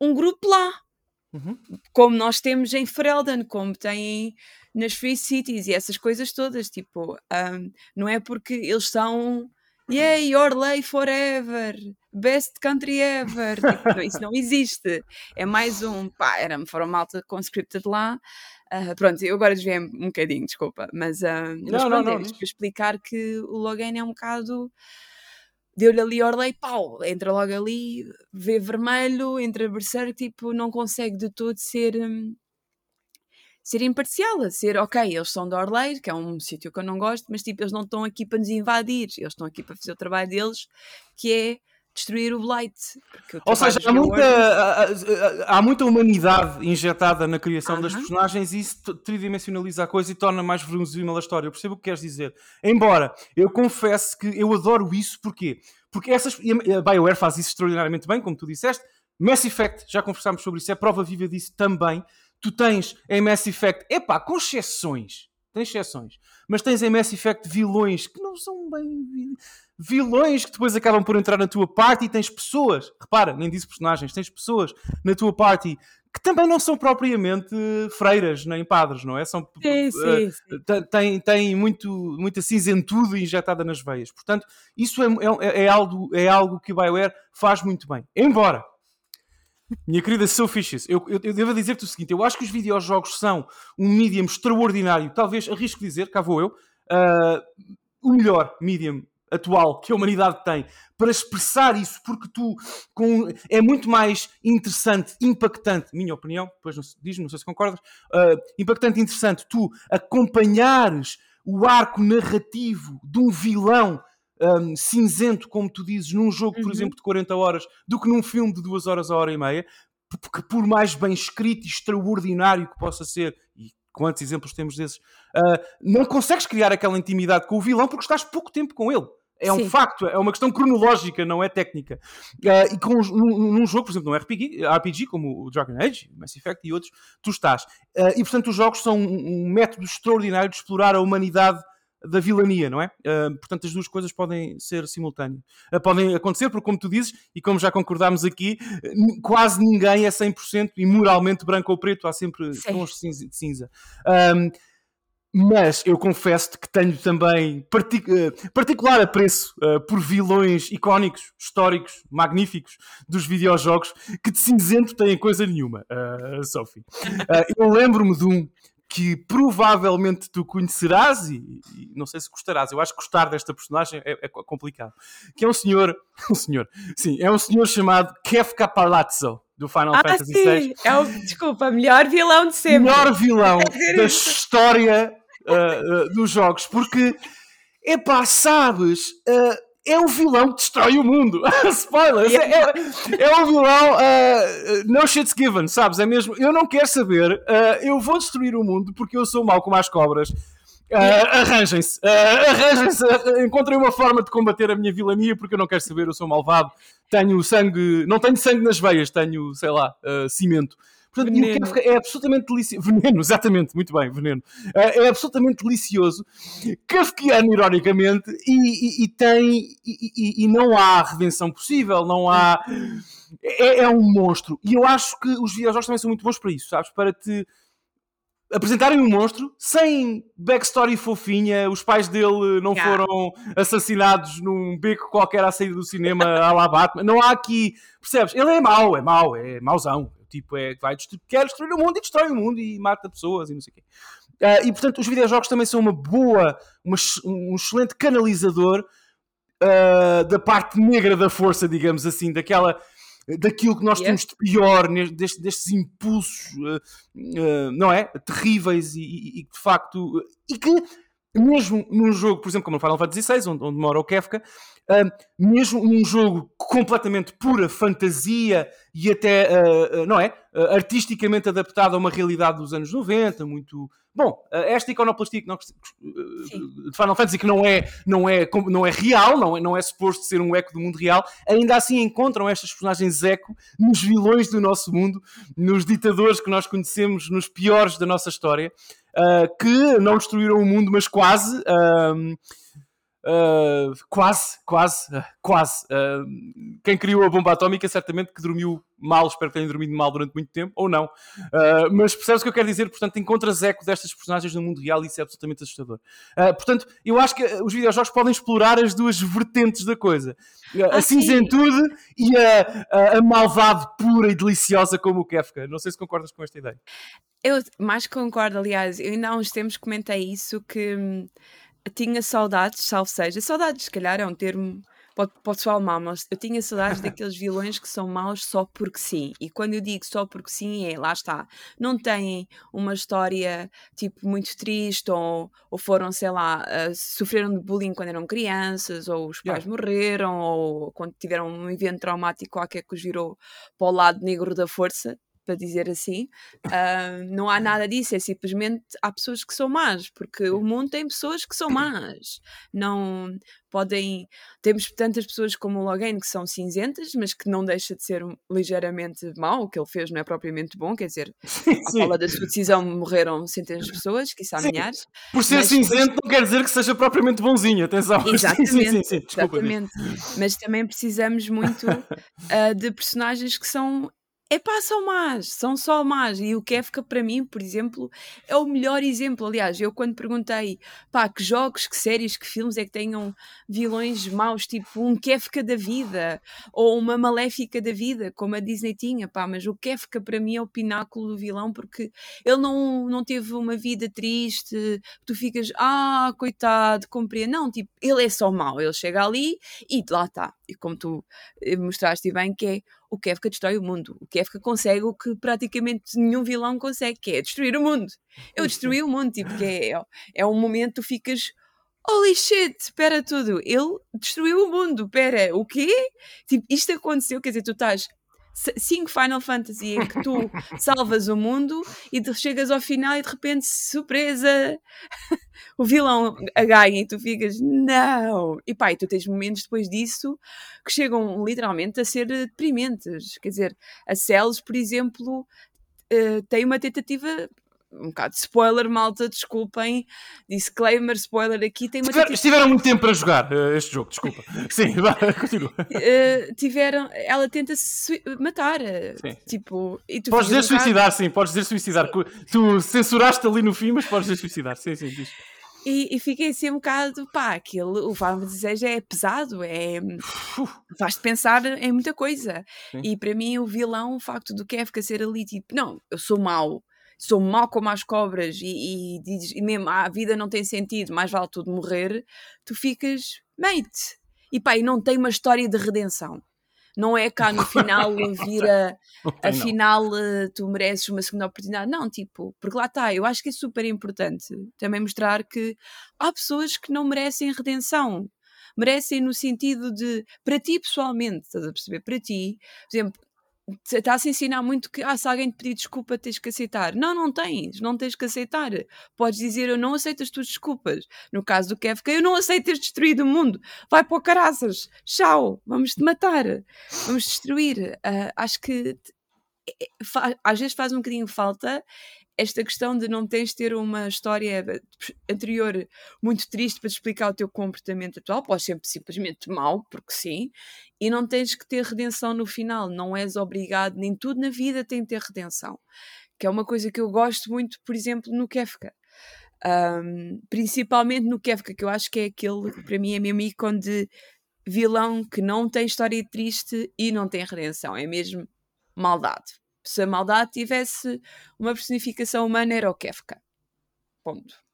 um grupo lá Uhum. Como nós temos em Ferelden, como tem nas Free Cities e essas coisas todas. Tipo, um, não é porque eles são Yay, Orley forever, best country ever. Tipo, isso não existe. É mais um. Pá, era, foram malta com scripted lá. Uh, pronto, eu agora desviei um bocadinho, desculpa. Mas, uh, não, mas pronto, não, não, é explicar que o Logan é um bocado deu-lhe ali Orley, pau, entra logo ali, vê vermelho, entra Berserk, tipo, não consegue de todo ser. Hum, ser imparcial, ser, ok, eles são de Orley, que é um sítio que eu não gosto, mas tipo, eles não estão aqui para nos invadir, eles estão aqui para fazer o trabalho deles, que é destruir o Blight. Ou seja, há muita, há, há, muita humanidade injetada na criação uh -huh. das personagens e isso tridimensionaliza a coisa e torna mais verosímil a história. Eu percebo o que queres dizer. Embora eu confesso que eu adoro isso, porquê? Porque essas, a BioWare faz isso extraordinariamente bem, como tu disseste. Mass Effect, já conversámos sobre isso, é prova viva disso também. Tu tens em Mass Effect, epá, com exceções, tens exceções, mas tens em Mass Effect vilões que não são bem vilões que depois acabam por entrar na tua party e tens pessoas, repara, nem disse personagens, tens pessoas na tua party que também não são propriamente freiras nem padres, não é? São, sim, sim, sim. Têm, têm muito, muita cinzentude injetada nas veias. Portanto, isso é, é, é, algo, é algo que o BioWare faz muito bem. Embora, minha querida Sophie eu, eu, eu devo dizer-te o seguinte: eu acho que os videojogos são um medium extraordinário, talvez arrisco dizer, cá vou eu, uh, o melhor medium atual que a humanidade tem para expressar isso, porque tu com, é muito mais interessante, impactante, minha opinião, depois diz-me, não sei se concordas, uh, impactante, interessante, tu acompanhares o arco narrativo de um vilão um, cinzento, como tu dizes, num jogo, por uhum. exemplo, de 40 horas, do que num filme de 2 horas a hora e meia, porque por mais bem escrito e extraordinário que possa ser, e quantos exemplos temos desses, uh, não consegues criar aquela intimidade com o vilão porque estás pouco tempo com ele. É Sim. um facto, é uma questão cronológica, não é técnica. Uh, e com, num, num, jogo, por exemplo, num RPG, RPG como o Dragon Age, Mass Effect e outros, tu estás. Uh, e portanto, os jogos são um, um método extraordinário de explorar a humanidade da vilania, não é? Uh, portanto, as duas coisas podem ser simultâneas. Uh, podem acontecer, porque, como tu dizes, e como já concordámos aqui, quase ninguém é 100% e moralmente branco ou preto, há sempre tons de cinza. Um, mas eu confesso que tenho também partic uh, particular apreço uh, por vilões icónicos, históricos, magníficos dos videojogos que de cinzento têm coisa nenhuma, uh, Sophie. eu lembro-me de um que provavelmente tu conhecerás e, e, não sei se gostarás. Eu acho que gostar desta personagem é, é, complicado. Que é um senhor, *laughs* um senhor, sim, é um senhor chamado Kefka Palazzo do Final ah, Fantasy VI. É o, desculpa, melhor vilão de sempre. Melhor vilão *laughs* da história uh, uh, dos jogos, porque epá, sabes, uh, é o vilão que destrói o mundo. *laughs* Spoilers! É, é, é, o vilão uh, no shit's given, sabes? É mesmo. Eu não quero saber, uh, eu vou destruir o mundo porque eu sou mau como as cobras. Uh, arranjem-se, uh, arranjem-se, uh, encontrem uma forma de combater a minha vilania porque eu não quero saber, eu sou malvado, tenho sangue, não tenho sangue nas veias, tenho, sei lá, cimento. Portanto, veneno. é absolutamente delicioso. Veneno, *laughs* exatamente, muito bem, veneno. É, é absolutamente delicioso, kafkiano, ironicamente, e, e, e tem. E, e, não há redenção possível, não há. É, é, um monstro. E eu acho que os videojogos também são muito bons para isso, sabes? Para te apresentarem um monstro sem backstory fofinha, os pais dele não yeah. foram assassinados num beco qualquer à saída do cinema à la Batman. Não há aqui, percebes? Ele é mau, é mau, é mauzão. Tipo, é, vai destruir, quer destruir o mundo e destrói o mundo e mata pessoas e não sei o quê. Uh, e portanto, os videojogos também são uma boa, uma, um excelente canalizador uh, da parte negra da força, digamos assim, daquela daquilo que nós yeah. temos de pior, destes, destes impulsos, uh, não é? Terríveis e, e, e, de facto. E que, mesmo num jogo, por exemplo, como no Final Fantasy VI, onde, onde mora o Kefka, Uh, mesmo um jogo completamente pura fantasia e até, uh, uh, não é? artisticamente adaptado a uma realidade dos anos 90, muito. Bom, esta iconoplastia que nós, de Final Fantasy que não é, não é, não é real, não é, não é suposto ser um eco do mundo real, ainda assim encontram estas personagens eco nos vilões do nosso mundo, nos ditadores que nós conhecemos, nos piores da nossa história, que não destruíram o mundo, mas quase. Uh, quase, quase, uh, quase. Uh, quem criou a bomba atómica certamente que dormiu mal, espero que tenha dormido mal durante muito tempo, ou não. mas percebes o que eu quero dizer? Portanto, encontras eco destas personagens no mundo real e isso é absolutamente assustador. portanto, eu acho que os videojogos podem explorar as duas vertentes da coisa. a ah, cinzentude e a, a, a maldade pura e deliciosa como o Kefka. Não sei se concordas com esta ideia. Eu mais concordo, aliás, eu ainda há uns tempos comentei isso que hum, tinha saudades, salvo seja, saudades, se calhar é um termo, pode, pode soar mal, mas eu tinha saudades *laughs* daqueles vilões que são maus só porque sim. E quando eu digo só porque sim, é lá está. Não têm uma história tipo muito triste, ou, ou foram, sei lá, uh, sofreram de bullying quando eram crianças, ou os pais yeah. morreram, ou quando tiveram um evento traumático qualquer que os virou para o lado negro da força para dizer assim. Uh, não há nada disso, é simplesmente há pessoas que são más, porque o mundo tem pessoas que são más. Não podem. Temos tantas pessoas como o Logan que são cinzentas, mas que não deixa de ser ligeiramente mau. O que ele fez não é propriamente bom, quer dizer, *laughs* à fala da sua decisão morreram centenas de pessoas, quiçá milhares. Por ser cinzento não quer dizer que seja propriamente bonzinho, atenção. Exatamente, *laughs* sim, sim, sim, exatamente. Mas também precisamos muito uh, de personagens que são é pá, são más, são só más. E o Kefka, para mim, por exemplo, é o melhor exemplo. Aliás, eu quando perguntei pá, que jogos, que séries, que filmes é que tenham vilões maus, tipo um Kefka da vida ou uma Maléfica da vida, como a Disney tinha, pá, mas o Kefka para mim é o pináculo do vilão porque ele não, não teve uma vida triste, tu ficas, ah, coitado, compreendo. Não, tipo, ele é só mau, ele chega ali e lá está. E como tu eh, mostraste bem, que é o Kefka destrói o mundo. O Kefka consegue o que praticamente nenhum vilão consegue, que é destruir o mundo. Eu destruí o mundo, tipo, que é, é um momento tu ficas holy shit, espera tudo, ele destruiu o mundo, espera, o quê? Tipo, isto aconteceu, quer dizer, tu estás 5 Final Fantasy em que tu *laughs* salvas o mundo e chegas ao final e de repente, surpresa, *laughs* o vilão a ganha e tu ficas, não! E pá, e tu tens momentos depois disso que chegam literalmente a ser deprimentes. Quer dizer, a Celes, por exemplo, uh, tem uma tentativa um bocado de spoiler, malta, desculpem. Disclaimer, spoiler aqui. Tem uma Tiver, Estiveram muito tempo para jogar uh, este jogo, desculpa. *laughs* Sim, vá, *laughs* continua. Uh, tiveram, ela tenta se matar. Sim. Tipo, e tu podes dizer um suicidar, sim, podes dizer suicidar. Tu censuraste ali no fim, mas podes dizer suicidar. Sim, sim, diz. E, e, fiquei assim um bocado, pá, aquele, o Final Fantasy é pesado, é, faz-te pensar em muita coisa. Sim. E para mim, o vilão, o facto do Kefka ser ali, tipo, não, eu sou mau, sou mau como as cobras e, e dizes, e mesmo ah, a vida não tem sentido, mais vale tudo morrer, tu ficas, mate. E pá, e não tem uma história de redenção. Não é cá no final *laughs* vira, afinal eh, tu mereces uma segunda oportunidade. Não, tipo, porque lá está, eu acho que é super importante também mostrar que há pessoas que não merecem redenção merecem no sentido de, para ti pessoalmente, estás a perceber? Para ti, por exemplo, está-se a ensinar muito que ah, se alguém te pedir desculpa tens que aceitar. Não, não tens, não tens que aceitar. Podes dizer eu não aceito as tuas desculpas. No caso do Kevka, eu não aceito teres destruído o mundo. Vai para o caraças. Tchau, vamos te matar. Vamos destruir. Uh, acho que é, às vezes faz um bocadinho falta esta questão de não tens de ter uma história anterior muito triste para te explicar o teu comportamento atual, pode ser simplesmente mau, porque sim, e não tens que ter redenção no final, não és obrigado, nem tudo na vida tem de ter redenção, que é uma coisa que eu gosto muito, por exemplo, no Kefka. Um, principalmente no Kefka, que eu acho que é aquele, para mim, é mesmo ícone de vilão que não tem história triste e não tem redenção, é mesmo maldade se a maldade tivesse uma personificação humana, era o Kefka. Ponto.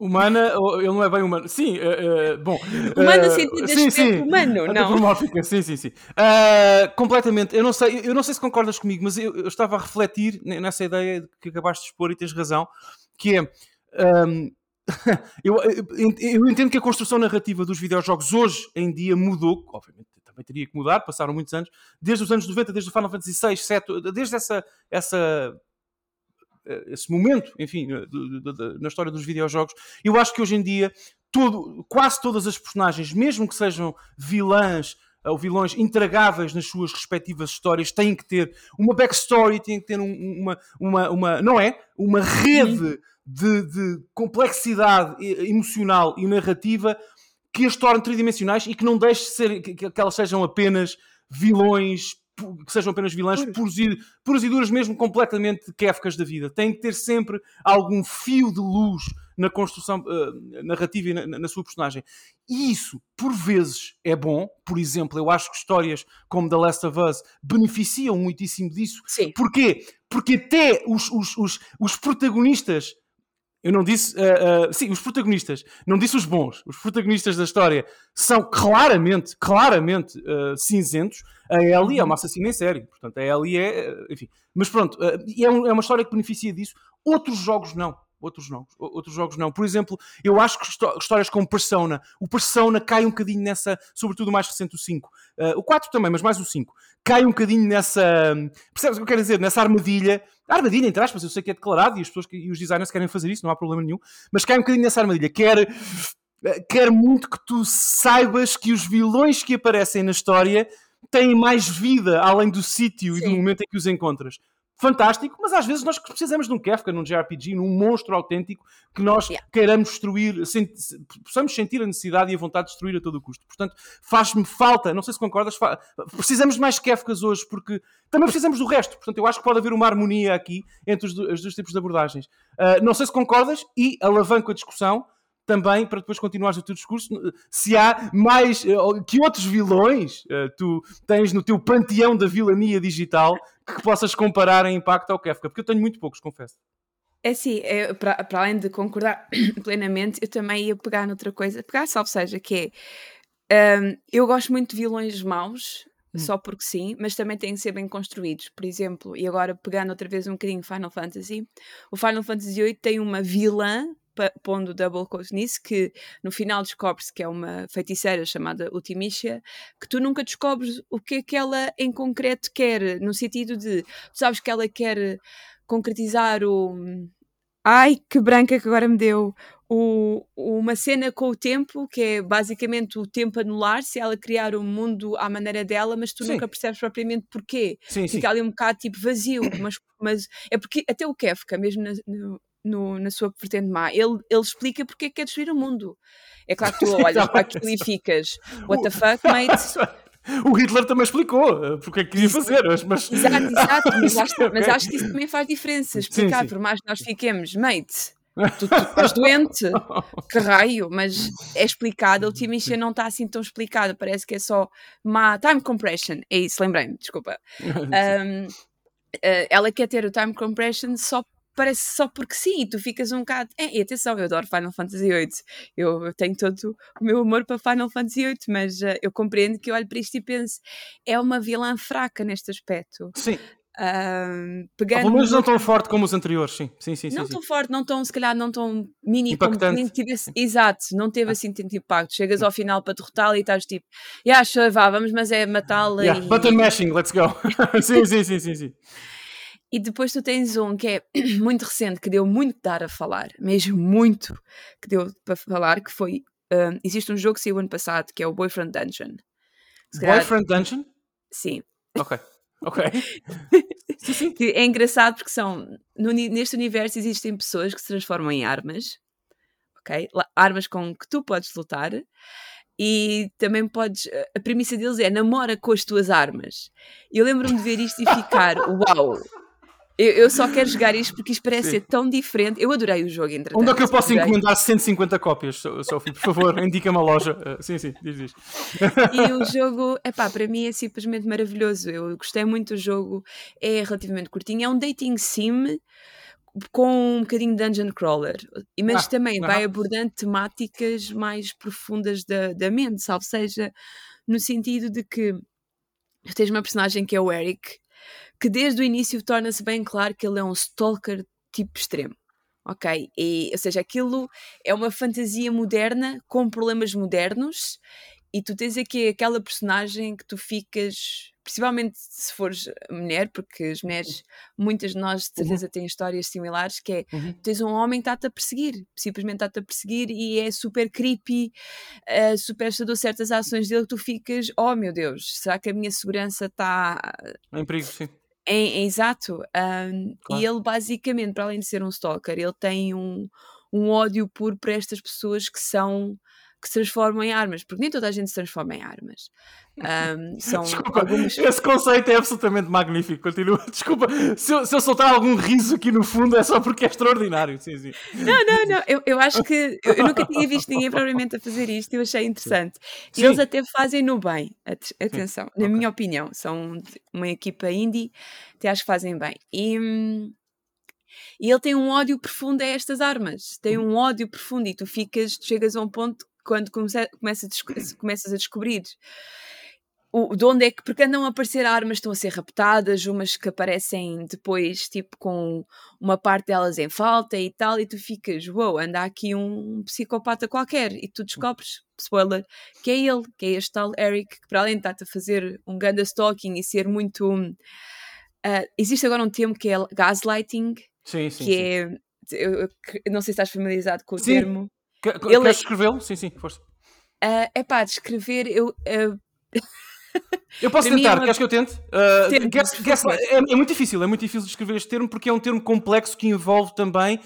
Humana, ele não é bem humano. Sim, uh, uh, bom. Humano uh, sentido de sim, sim. humano, não. Sim, sim, sim. Uh, completamente. Eu não, sei, eu não sei se concordas comigo, mas eu, eu, estava a refletir nessa ideia que acabaste de expor e tens razão, que é. *laughs* Um, eu, eu, entendo que a construção narrativa dos videojogos hoje em dia mudou, obviamente também teria que mudar, passaram muitos anos, desde os anos 90, desde o Final Fantasy VI, 7, desde essa, essa, eh, esse momento, enfim, eh, na história dos videojogos, eu acho que hoje em dia todo, quase todas as personagens, mesmo que sejam vilãs ou vilões intragáveis nas suas respectivas histórias, têm que ter uma backstory, têm que ter um, uma, uma, uma, não é? Uma rede de, de complexidade emocional e narrativa que as torne tridimensionais e que não deixe de ser que, que elas sejam apenas vilões que sejam apenas vilãs puros e, duras, mesmo completamente kéficas da vida. Tem que ter sempre algum fio de luz na construção uh, narrativa e na, na, sua personagem. E isso, por vezes, é bom. Por exemplo, eu acho que histórias como The Last of Us beneficiam muitíssimo disso. Sim. Porquê? Porque até os, os, os, os protagonistas eu não disse. Uh, uh, sim, os protagonistas. Não disse os bons. Os protagonistas da história são claramente, claramente uh, cinzentos. A Ellie é uma assassina em série. Portanto, a Ellie é. Enfim. Mas pronto, é, um, é, uma história que beneficia disso. Outros jogos não. Outros jogos, outros jogos não. Por exemplo, eu acho que histórias como Persona, o Persona cai um bocadinho nessa, sobretudo o mais recente, o 5. Uh, o 4 também, mas mais o 5. Cai um bocadinho nessa. Percebes o que eu quero dizer? Nessa armadilha. Armadilha, entre aspas, eu sei que é declarado e as pessoas e os designers querem fazer isso, não há problema nenhum. Mas cai um bocadinho nessa armadilha. Quer quer muito que tu saibas que os vilões que aparecem na história têm mais vida além do sítio e do momento em que os encontras. Fantástico, mas às vezes nós precisamos de um Kafka, num JRPG, num monstro autêntico que nós yeah. queiramos destruir, sent possamos sentir a necessidade e a vontade de destruir a todo o custo. Portanto, faz-me falta, não sei se concordas, precisamos de mais Kafkas hoje, porque também precisamos do resto. Portanto, eu acho que pode haver uma harmonia aqui entre os, os dois tipos de abordagens. Uh, não sei se concordas e alavanco a discussão também para depois continuares o teu discurso, se há mais eh, que outros vilões eh, tu tens no teu panteão da vilania digital que possas comparar em impacto ao Kafka, porque eu tenho muito poucos, confesso. É sim, é, para, para além de concordar *coughs* plenamente, eu também ia pegar noutra coisa, pegar salvo seja, que é um, eu gosto muito de vilões maus, hum. só porque sim, mas também têm que ser bem construídos. Por exemplo, e agora pegando outra vez um bocadinho Final Fantasy, o Final Fantasy VIII tem uma vilã pondo double quote nisso, que no final descobre-se que é uma feiticeira chamada Ultimisha, que tu nunca descobres o que é que ela em concreto quer, no sentido de, tu sabes que ela quer concretizar o... Ai, que branca que agora me deu! O, uma cena com o tempo, que é basicamente o tempo anular-se, ela criar o um mundo à maneira dela, mas tu sim. nunca percebes propriamente porquê. Sim, Fica sim. ali um bocado tipo vazio, mas, mas é porque até o Kefka, mesmo no, no, na sua vertente má. Ele, ele explica porque é que quer destruir o mundo. É claro que tu *laughs* olhas para aquilo e ficas, what the fuck, *laughs* mate? O Hitler também explicou eh, porque é que queria fazer, mas. Exato, exato, mas acho, *laughs* mas acho que isso também faz diferença. Explicar, sim, sim. por mais que nós fiquemos, mate, tu, tu estás doente, que raio, mas é explicado, a Ultimation não está assim tão explicada, parece que é só má time compression, é isso, lembrei-me, desculpa. Um, eh, ela quer ter o time compression só parece só porque sim, tu ficas um bocado. É, e atenção, eu adoro Final Fantasy VIII, eu tenho todo o meu amor para Final Fantasy VIII, mas uh, eu compreendo que eu olho para isto e penso, é uma vilã fraca neste aspecto. Sim. Uh, pegando Pelo menos não tão forte como os anteriores, sim. sim, sim não sim, tão forte, não tão, se calhar, não tão mini Impactante. como tivesse. Exato, não teve assim tanto impacto. Chegas ao final para derrotá-la e estás tipo, yeah, sure, vá, vamos, mas é matá-la. Yeah, e... Button mashing, let's go. *laughs* *laughs* sim, sim, sim, sim, sim. E depois tu tens um que é *clears throat* muito recente, que deu muito dar a falar, mesmo muito que deu para falar, que foi. Um, existe um jogo que saiu ano passado que é o Boyfriend Dungeon. Boyfriend Dungeon? Sim. Ok. Ok. *laughs* sim, sim. Que é engraçado porque são. No, neste universo existem pessoas que se transformam em armas. Ok? Armas com que tu podes lutar e também podes. A premissa deles é namora com as tuas armas. Eu lembro-me de ver isto e ficar, *laughs* uau! Eu, eu, só quero jogar isto porque isto parece Sim. ser tão diferente. Eu adorei o jogo, entretanto. Onde é que eu posso adorei. encomendar 150 cópias, Sofia? Por favor, *laughs* indica-me a loja. Uh, sim, sim, diz isso. E o jogo, epá, para mim é simplesmente maravilhoso. Eu gostei muito do jogo. É relativamente curtinho. É um dating sim com um bocadinho de dungeon crawler, mas ah, também vai abordando temáticas mais profundas da, da mente, salvo seja no sentido de que tens uma personagem que é o Eric, que desde o início torna-se bem claro que ele é um stalker tipo extremo. Ok? E, ou seja, aquilo é uma fantasia moderna com problemas modernos e tu tens aqui aquela personagem que tu ficas, principalmente se fores mulher, porque as mulheres, muitas de nós de certeza uhum. têm histórias similares, que é uhum. tens um homem que está-te a perseguir, simplesmente está-te a perseguir e é super creepy, uh, super assustador certas ações dele que tu ficas, oh meu Deus, será que a minha segurança está em perigo, sim. É, é exato. Um, claro. E ele, basicamente, para além de ser um stalker, ele tem um, um ódio puro para estas pessoas que são que se transformam em armas, porque nem toda a gente se transforma em armas. Um, *laughs* são Desculpa, algumas... esse conceito é absolutamente magnífico. Continua. *laughs* Desculpa, se eu, se eu, soltar algum riso aqui no fundo é só porque é extraordinário. Sim, sim. Não, não, não. Eu, eu acho que eu, eu, nunca tinha visto ninguém propriamente a fazer isto e eu achei interessante. E eles até fazem no bem. Atenção, sim. na okay. minha opinião, são uma equipa indie, até acho que fazem bem. E. E ele tem um ódio profundo a estas armas, tem uhum. um ódio profundo, e tu ficas, tu chegas a um ponto quando comece, começa a começas a descobrir o, de onde é que, porque andam a aparecer armas, estão a ser raptadas, umas que aparecem depois, tipo, com uma parte delas em falta e tal, e tu ficas, uou, wow, anda aqui um psicopata qualquer, e tu descobres, spoiler, que é ele, que é este tal Eric, que para além de estar-te a fazer um ganda stalking e ser muito. Uh, existe agora um termo que é gaslighting, sim, sim, que sim. é. Eu, eu, não sei se estás familiarizado com o Ele... Queres escrevê-lo? Sim, sim, força. Uh, é pá, descrever, eu. Uh, eu posso tentar, é uma... queres que eu tente? Uh, guess, guess, é, é, muito difícil, é muito difícil descrever este termo porque é um termo complexo que envolve também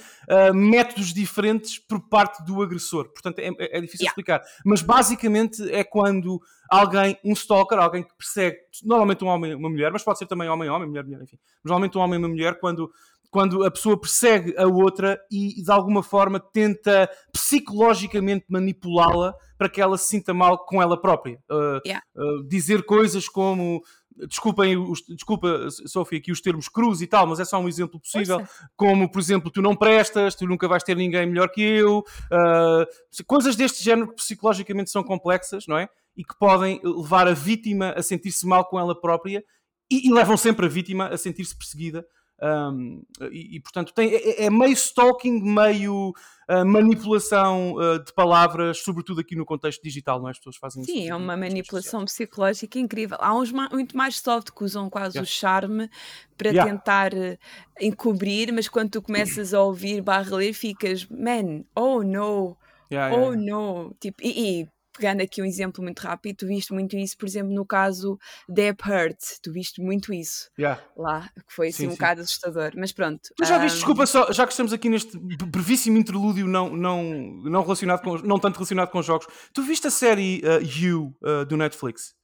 métodos diferentes por parte do agressor. Portanto, é, é difícil yeah. explicar. Mas basicamente é quando alguém, um stalker, alguém que persegue, normalmente um homem e uma mulher, mas pode ser também homem-homem, mulher-mulher, enfim. Mas normalmente um homem e uma mulher, quando quando a pessoa persegue a outra e de alguma forma tenta psicologicamente manipulá-la para que ela se sinta mal com ela própria. Uh, yeah. uh, dizer coisas como desculpem, os, desculpa, Sofia, aqui os termos cruz e tal, mas é só um exemplo possível. Como, por exemplo, tu não prestas, tu nunca vais ter ninguém melhor que eu. Uh, coisas deste género que psicologicamente são complexas, não é? E que podem levar a vítima a sentir-se mal com ela própria e, e levam sempre a vítima a sentir-se perseguida um, e, e, portanto tem, é, é, meio stalking, meio uh, manipulação uh, de palavras, sobretudo aqui no contexto digital, não é? As pessoas fazem Sim, isso. Sim, é uma manipulação psicológica incrível. Há uns ma muito mais soft que usam quase yeah. o charme para yeah. tentar uh, encobrir, mas quando tu começas a ouvir barra ler, ficas, man, oh no. Yeah, oh no, tipo, e, e pegando aqui um exemplo muito rápido, tu viste muito isso, por exemplo, no caso Deb Hurt, tu viste muito isso yeah. lá, que foi assim sim, um sim. bocado assustador, mas pronto. Tu já viste, um... desculpa só, já que estamos aqui neste brevíssimo interlúdio não, não, não, relacionado com, não tanto relacionado com jogos, tu viste a série uh, You uh, do Netflix?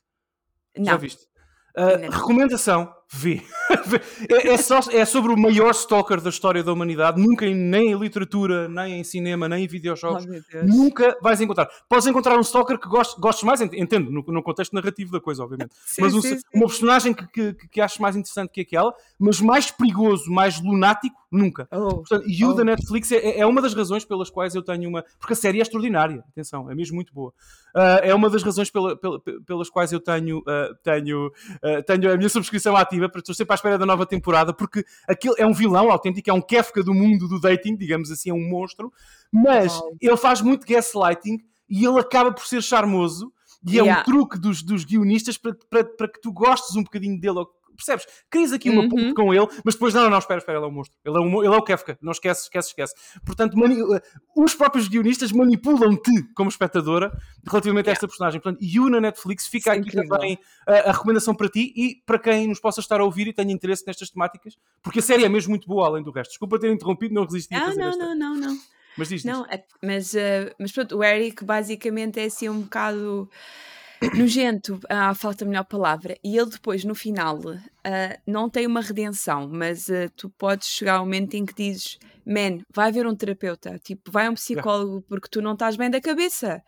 Não. Já viste? Uh, recomendação: *laughs* vê. é, é, só, é sobre o maior stalker da história da humanidade. Nunca, nem em literatura, nem em cinema, nem em videojogos, oh, nunca vais encontrar. Podes encontrar um stalker que gostes, gostes mais, entendo, no, no, contexto narrativo da coisa, obviamente. *laughs* Sim, mas um, sim, sim. uma personagem que, que, que aches mais interessante que aquela, mas mais perigoso, mais lunático, nunca. Oh, Portanto, You oh. da Netflix é, é uma das razões pelas quais eu tenho uma. Porque a série é extraordinária, atenção, é mesmo muito boa. Uh, é uma das razões pela, pela, pelas quais eu tenho, uh, tenho, uh, tenho a minha subscrição ativa, para estou sempre à espera da nova temporada, porque aquele é um vilão autêntico, é um Kefka do mundo do dating, digamos assim, é um monstro, mas oh. ele faz muito gaslighting e ele acaba por ser charmoso. E é yeah. um truque dos, dos guionistas para, para, para que tu gostes um bocadinho dele, percebes? Crias aqui uma uhum. com ele, mas depois, não, não, não, espera, espera, ele é um monstro. Ele é, um, ele é o Kefka, não esquece, esquece, esquece. Portanto, uh, os próprios guionistas manipulam-te como espectadora relativamente yeah. a esta personagem. Portanto, You na Netflix fica Sim, aqui também a, a, recomendação para ti e para quem nos possa estar a ouvir e tenha interesse nestas temáticas, porque a série é mesmo muito boa além do resto. Desculpa ter interrompido, não resisti não, a fazer não, esta. Não, não, não, não. Mas diz, Não, é, mas, uh, mas pronto, o Eric basicamente é assim um bocado nojento, ah, falta a melhor palavra. E ele depois, no final, uh, não tem uma redenção, mas uh, tu podes chegar ao momento em que dizes: Man, vai ver um terapeuta, tipo, vai a um psicólogo porque tu não estás bem da cabeça.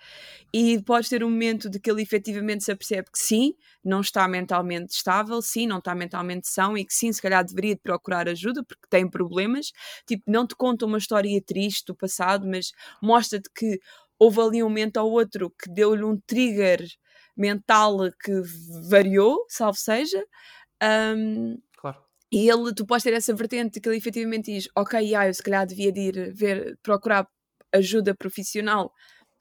E podes ter um momento de que ele efetivamente se apercebe que sim, não está mentalmente estável, sim, não está mentalmente são e que sim, se calhar deveria procurar ajuda porque tem problemas. Tipo, não te conta uma história triste do passado, mas mostra-te que houve ali um momento ou outro que deu-lhe um trigger mental que variou, salvo seja. Um, claro. E ele, tu podes ter essa vertente que ele efetivamente diz: Ok, ah, eu se calhar devia de ir ver, procurar ajuda profissional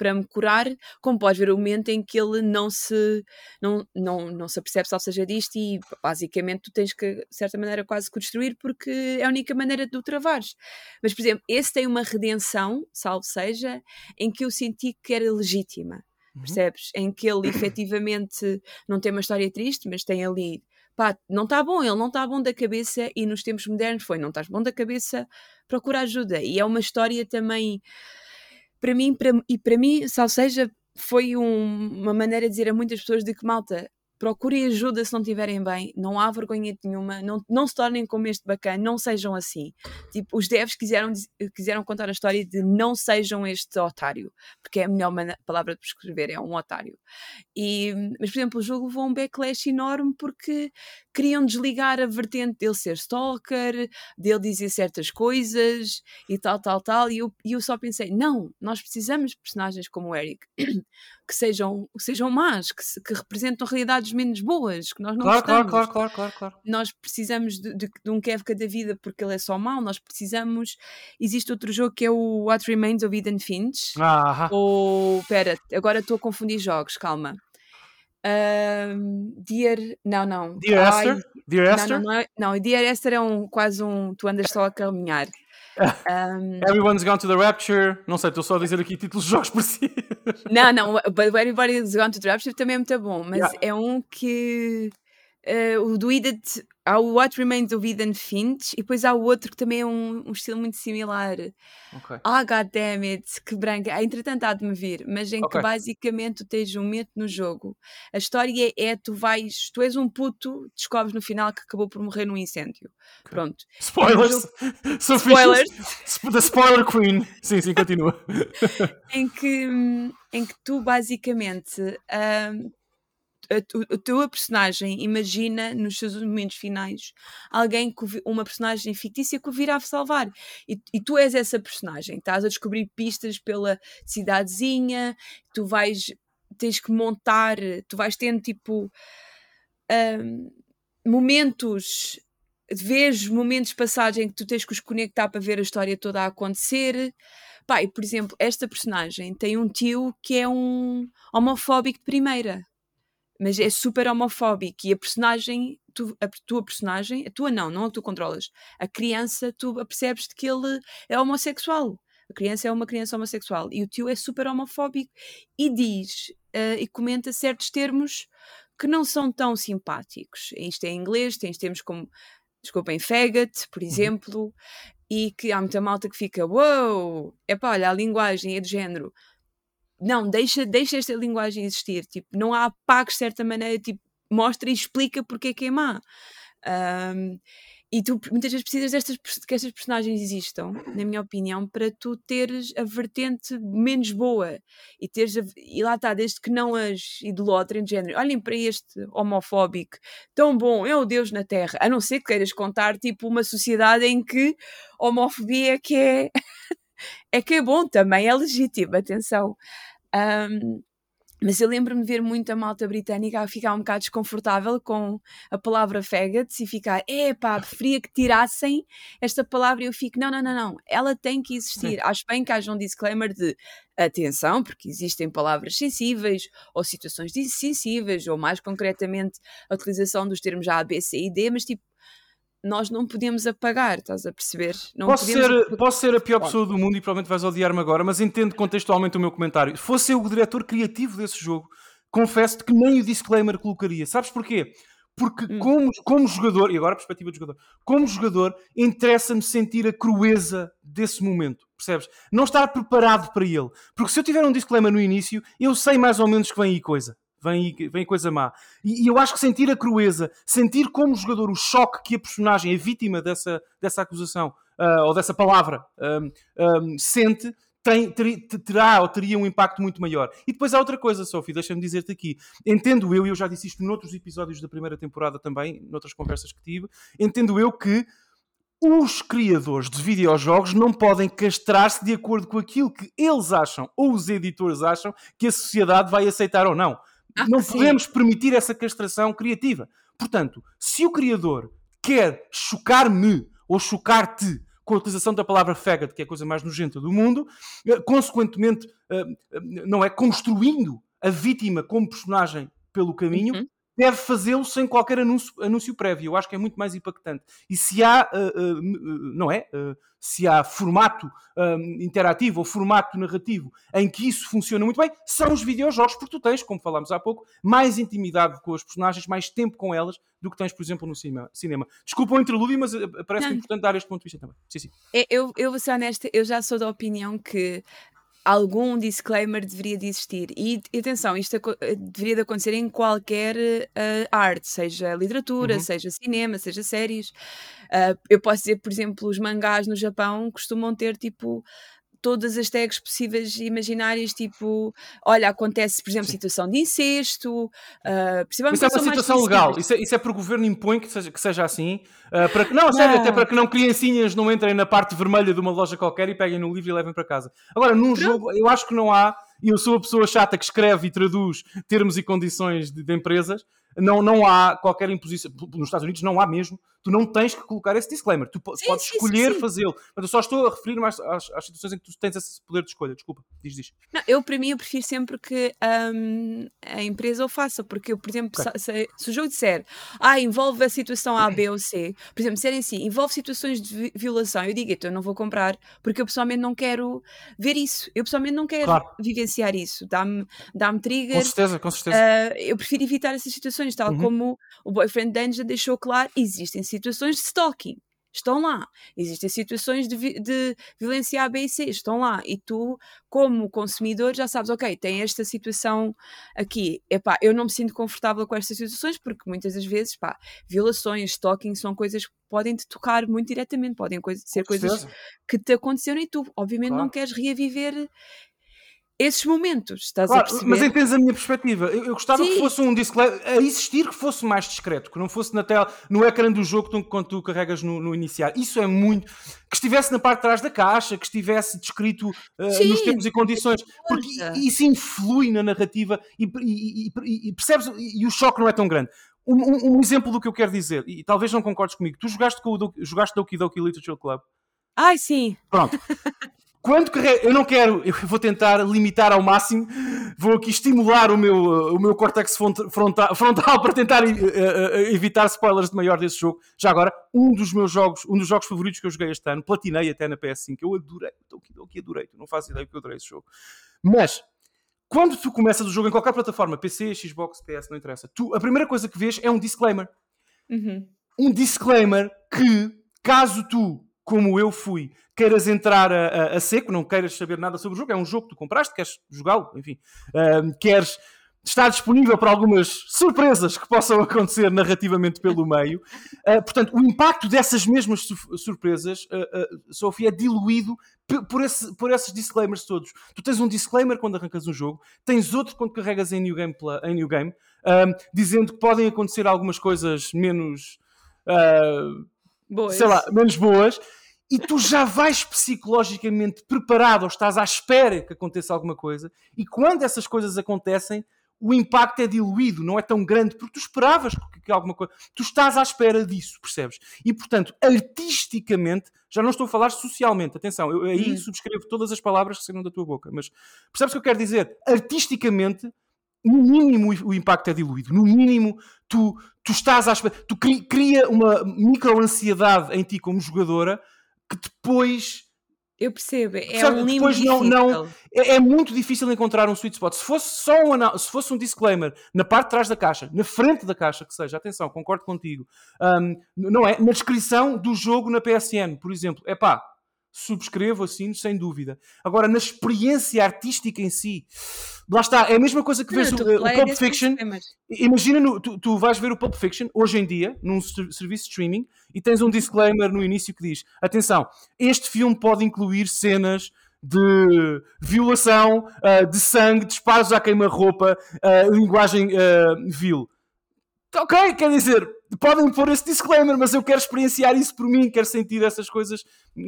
para me curar, como podes ver o momento em que ele não se não, não, não se apercebe, salvo seja disto, e basicamente tu tens que, de certa maneira, quase construir porque é a única maneira de o travares. Mas, por exemplo, esse tem uma redenção, salvo seja, em que eu senti que era legítima. Uhum. percebes? Em que ele *coughs* efetivamente não tem uma história triste, mas tem ali, pá, não está bom, ele não está bom da cabeça e nos tempos modernos foi, não estás bom da cabeça, procura ajuda. E é uma história também, para mim, para, e para mim, ou seja, foi um, uma maneira de dizer a muitas pessoas de que, malta, procurem ajuda se não estiverem bem, não há vergonha nenhuma, não, não se tornem como este bacana, não sejam assim. Tipo, os devs quiseram, quiseram contar a história de não sejam este otário, porque é a melhor palavra de escrever, é um otário. E, mas, por exemplo, o jogo levou um backlash enorme porque queriam desligar a vertente dele ser stalker, dele dizer certas coisas e tal, tal, tal. E eu, e eu só pensei: não, nós precisamos de personagens como o Eric *clears throat* que sejam, que sejam más, que, se, que representam realidades menos boas, que nós não claro, gostamos. Claro, claro, claro, claro. Nós precisamos de, de, de um Kevka da vida porque ele é só mau, nós precisamos. Existe outro jogo que é o What Remains of Eden Finch. Ah, Ou. Pera, agora estou a confundir jogos, calma. Um, Dear. Não, não. Dear Ai, Esther? Dear não, Esther? Não, não, é, não, Dear Esther é um, quase um. Tu andas só a caminhar. Um, *laughs* Everyone's Gone to the Rapture. Não sei, estou só a dizer aqui títulos de jogos por si. Não, não. But Everybody's Gone to the Rapture também é muito bom, mas yeah. é um que. Uh, o do Edith há o What Remains of Eden Finch e depois há o outro que também é um, um estilo muito similar. Okay. Ah, God damn it, que branca. Ah, entretanto, há de me vir, mas em okay. que basicamente tu tens um momento no jogo. A história é: tu vais, tu és um puto, descobres no final que acabou por morrer num incêndio. Okay. Pronto. Spoilers! *laughs* Spoilers! The Spoiler Queen! Sim, sim, continua. *laughs* em, que, em que tu basicamente. Um, a, a, tua personagem imagina nos seus momentos finais alguém, uma personagem fictícia que o virá salvar. E, e, tu és essa personagem, estás a descobrir pistas pela cidadezinha, tu vais, tens que montar, tu vais tendo tipo um, momentos. Vês momentos de passagem que tu tens que os conectar para ver a história toda a acontecer. Pai, por exemplo, esta personagem tem um tio que é um homofóbico de primeira mas é super homofóbico e a personagem, tu, a tua personagem, a tua não, não a tu controlas, a criança, tu percebes que ele é homossexual. A criança é uma criança homossexual e o tio é super homofóbico e diz uh, e comenta certos termos que não são tão simpáticos. Isto é em inglês, tens termos como, desculpem, faggot, por uhum. exemplo, uhum. e que há muita malta que fica, uou, wow! é pá, olha, a linguagem é de género não, deixa, deixa esta linguagem existir. Tipo, não há apagues de certa maneira, tipo, mostra e explica porque é que é má. Um, e tu muitas vezes precisas destas, que estas personagens existam, na minha opinião, para tu teres a vertente menos boa e teres a, e lá está, desde que não as idolatrem de género, olhem para este homofóbico tão bom, é o Deus na Terra, a não ser que queiras contar tipo uma sociedade em que homofobia é que é *laughs* é que é bom também, é legítimo, atenção. Um, mas eu lembro-me de ver muita malta britânica a ficar um bocado desconfortável com a palavra faggots e ficar, epá, preferia que tirassem esta palavra e eu fico, não, não, não, não, ela tem que existir. Sim. Acho bem que haja um disclaimer de atenção, porque existem palavras sensíveis ou situações sensíveis, ou mais concretamente a utilização dos termos A, B, C e D, mas tipo, nós não podemos apagar, estás a perceber? Não posso, ser, apagar. posso ser a pior pessoa do mundo e provavelmente vais odiar-me agora, mas entendo contextualmente o meu comentário. Se fosse eu o diretor criativo desse jogo, confesso-te que nem o disclaimer colocaria. Sabes porquê? Porque hum. como, como jogador, e agora a perspectiva de jogador, como jogador, interessa-me sentir a crueza desse momento, percebes? Não estar preparado para ele. Porque se eu tiver um disclaimer no início, eu sei mais ou menos que vem aí coisa vem, vem coisa má. E, e, eu acho que sentir a crueza, sentir como jogador o choque que a personagem, a vítima dessa, dessa acusação uh, ou dessa palavra, um, um, sente, tem, ter, terá ou teria um impacto muito maior. E depois há outra coisa, Sophie, deixa-me dizer-te aqui. Entendo eu, e eu já disse isto noutros episódios da primeira temporada também, noutras conversas que tive, entendo eu que os criadores de videojogos não podem castrar-se de acordo com aquilo que eles acham ou os editores acham que a sociedade vai aceitar ou não. Ah, não sim. podemos permitir essa castração criativa. Portanto, se o criador quer chocar-me ou chocar-te com a utilização da palavra faggot, que é a coisa mais nojenta do mundo, eh, consequentemente, eh, eh, não é construindo a vítima como personagem pelo caminho, uhum deve fazê-lo sem qualquer anúncio, anúncio, prévio. Eu acho que é muito mais impactante. E se há, uh, uh, não é? Uh, se há formato interativo ou formato narrativo em que isso funciona muito bem, são os videojogos, porque tu tens, como falámos há pouco, mais intimidade com as personagens, mais tempo com elas do que tens, por exemplo, no cinema. Desculpa o interlúdio, mas parece importante dar este ponto de vista também. Sim, sim. Eu, eu vou ser honesta, eu já sou da opinião que algum disclaimer deveria de existir. E, atenção, isto eh, deveria de acontecer em qualquer uh, arte, seja literatura, uhum. seja cinema, seja séries. Uh, eu posso dizer, por exemplo, os mangás no Japão costumam ter tipo todas as tags possíveis e imaginárias, tipo, olha, acontece, por exemplo, Sim. situação de incesto, uh, Isso é uma situação legal, isso é, isso é porque o governo impõe que seja, que seja assim, uh, para que, não, não, sério, até para que não criancinhas não entrem na parte vermelha de uma loja qualquer e peguem no livro e levem para casa. Agora, num Pronto. jogo, eu acho que não há, e eu sou a pessoa chata que escreve e traduz termos e condições de, de empresas, não, não há qualquer imposição. Nos Estados Unidos não há mesmo. Tu não tens que colocar esse disclaimer. Tu sim, podes sim, escolher fazê-lo. Mas eu só estou a referir-me às, às, às, situações em que tu tens esse poder de escolha. Desculpa, diz, diz. Não, eu, para mim, eu prefiro sempre que um, a empresa o faça. Porque eu, por exemplo, okay. se, se, o jogo disser ah, envolve a situação A, B ou C, por exemplo, disserem assim, envolve situações de violação, eu digo, então eu não vou comprar porque eu pessoalmente não quero ver isso. Eu pessoalmente não quero claro. vivenciar isso. Dá-me dá trigger. Com certeza, com certeza. Uh, eu prefiro evitar essas situações, tal uhum. como o Boyfriend Danger deixou claro, existem situações de stalking. Estão lá. Existem situações de, vi de violência A, B e C. Estão lá. E tu, como consumidor, já sabes, ok, tem esta situação aqui. Epá, eu não me sinto confortável com estas situações porque muitas das vezes, pá, violações, stalking são coisas que podem te tocar muito diretamente. Podem coisa, ser coisas que te aconteceram e tu, obviamente, claro. não queres reaviver esses momentos, estás claro, a perceber? Mas entendes a minha perspectiva. Eu, eu gostava Sim. que fosse um disclaimer, a existir que fosse mais discreto, que não fosse na tela, no ecrã do jogo quando tu carregas no, no iniciar. Isso é muito. Que estivesse na parte de trás da caixa, que estivesse descrito uh, nos termos e condições, porque isso influi na narrativa e, e, e, e percebes? E o choque não é tão grande. Um, um, um, exemplo do que eu quero dizer, e talvez não concordes comigo, tu jogaste com o jogaste Doki Doki Literature Club? Ai, sim. Pronto. *laughs* Quando carrego, eu não quero, eu vou tentar limitar ao máximo, vou aqui estimular o meu, o meu córtex frontal, frontal para tentar uh, uh, evitar spoilers de maior desse jogo. Já agora, um dos meus jogos, um dos jogos favoritos que eu joguei este ano, platinei até na PS5, eu adorei, estou aqui, adorei, não fazes ideia que eu adorei esse jogo. Mas, quando tu começas o jogo em qualquer plataforma, PC, Xbox, PS, não interessa, tu, a primeira coisa que vês é um disclaimer. Uhum. Um disclaimer que, caso tu como eu fui, queiras entrar a, a, a, seco, não queiras saber nada sobre o jogo, é um jogo que tu compraste, queres jogá-lo, enfim, uh, queres estar disponível para algumas surpresas que possam acontecer narrativamente pelo meio. Uh, portanto, o impacto dessas mesmas su surpresas, uh, Sofia, é diluído por, esse, por esses disclaimers todos. Tu tens um disclaimer quando arrancas um jogo, tens outro quando carregas em New Game, em new game dizendo que podem acontecer algumas coisas menos. Uh, boas. sei lá, menos boas, e tu já vais psicologicamente preparado ou estás à espera que aconteça alguma coisa, e quando essas coisas acontecem, o impacto é diluído, não é tão grande, porque tu esperavas que alguma coisa. Tu estás à espera disso, percebes? E portanto, artisticamente, já não estou a falar socialmente, atenção, eu aí hum. subscrevo todas as palavras que saíram da tua boca, mas percebes o que eu quero dizer? Artisticamente, no mínimo o impacto é diluído. No mínimo, tu, tu estás à espera. Tu cria uma micro-ansiedade em ti como jogadora que depois. Eu percebo, é sabe, um não, não é, é, muito difícil encontrar um sweet spot. Se fosse só um, se fosse um disclaimer na parte de trás da caixa, na frente da caixa, que seja, atenção, concordo contigo, um, não é? Na descrição do jogo na PSN, por exemplo, é pá, subscrevo, assino, sem dúvida. Agora, na experiência artística em si, lá está, é a mesma coisa que vês o, o Pulp Fiction. Imagina, no, tu, tu, vais ver o Pulp Fiction hoje em dia, num serviço de streaming, e tens um disclaimer no início que diz: atenção, este filme pode incluir cenas de violação, uh, de sangue, disparos à queima-roupa, uh, linguagem uh, vil. Ok, quer dizer, podem pôr esse disclaimer, mas eu quero experienciar isso por mim, quero sentir essas coisas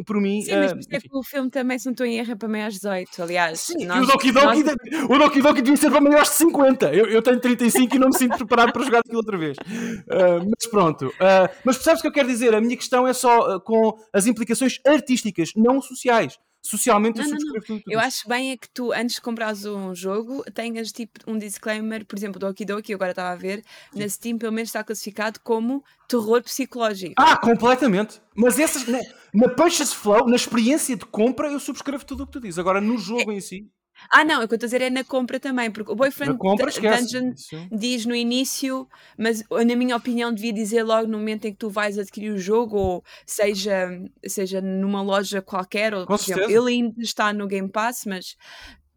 por mim. Sim, mas uh, é que o filme também, se não estou em erro, é para maiores de 18, aliás. Sim, nós, o Doki Doki, nós... o Doki Doki devia ser para maiores de 50. Eu, eu tenho 35 e não me sinto preparado para jogar aquilo outra vez. Uh, mas pronto. Uh, mas percebes o que eu quero dizer? A minha questão é só com as implicações artísticas, não sociais socialmente não, eu subscrevo tudo. Eu acho bem é que tu, antes de comprares um jogo, tenhas tipo um disclaimer, por exemplo, do Okidoki, agora estava a ver, Sim. na Steam pelo menos está classificado como terror psicológico. Ah, completamente. Mas essas, na, na Purchase Flow, na experiência de compra, eu subscrevo tudo o que tu dizes. Agora, no jogo é, em si. Ah, não, o que eu estou a dizer é na compra também, porque o Boyfriend compra, Dungeon Isso. diz no início, mas na minha opinião devia dizer logo no momento em que tu vais adquirir o jogo, ou seja, seja numa loja qualquer, ou por exemplo, ele ainda está no Game Pass, mas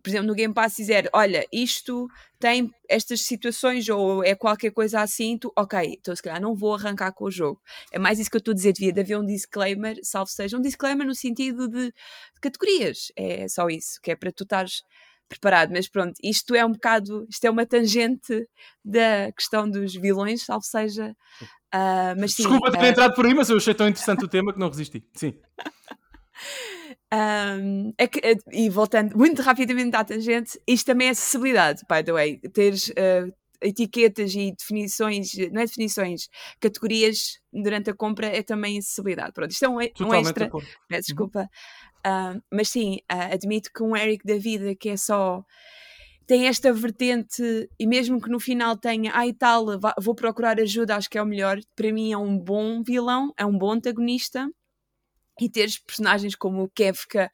por exemplo, no Game Pass dizer, olha, isto tem estas situações ou é qualquer coisa assim, tu, ok, então se calhar não vou arrancar com o jogo. É mais isso que eu estou a dizer, devia de haver um disclaimer, salvo seja, um disclaimer no sentido de, de categorias, é só isso, que é para tu estares preparado, mas pronto, isto é um bocado, isto é uma tangente da questão dos vilões, salvo seja. Uh, mas sim, Desculpa ter uh, entrado por aí, mas eu achei tão interessante o tema que não resisti. Sim. *laughs* Um, é que, e voltando muito rapidamente à tangente, isto também é acessibilidade, by the way. Teres uh, etiquetas e definições, não é definições, categorias durante a compra é também acessibilidade. Pronto, isto é um, um extra. Peço uhum. desculpa. Uh, mas sim, uh, admito que um Eric da vida que é só tem esta vertente e mesmo que no final tenha, ai ah, tal, vou procurar ajuda, acho que é o melhor. Para mim é um bom vilão, é um bom antagonista e teres personagens como o Kefka,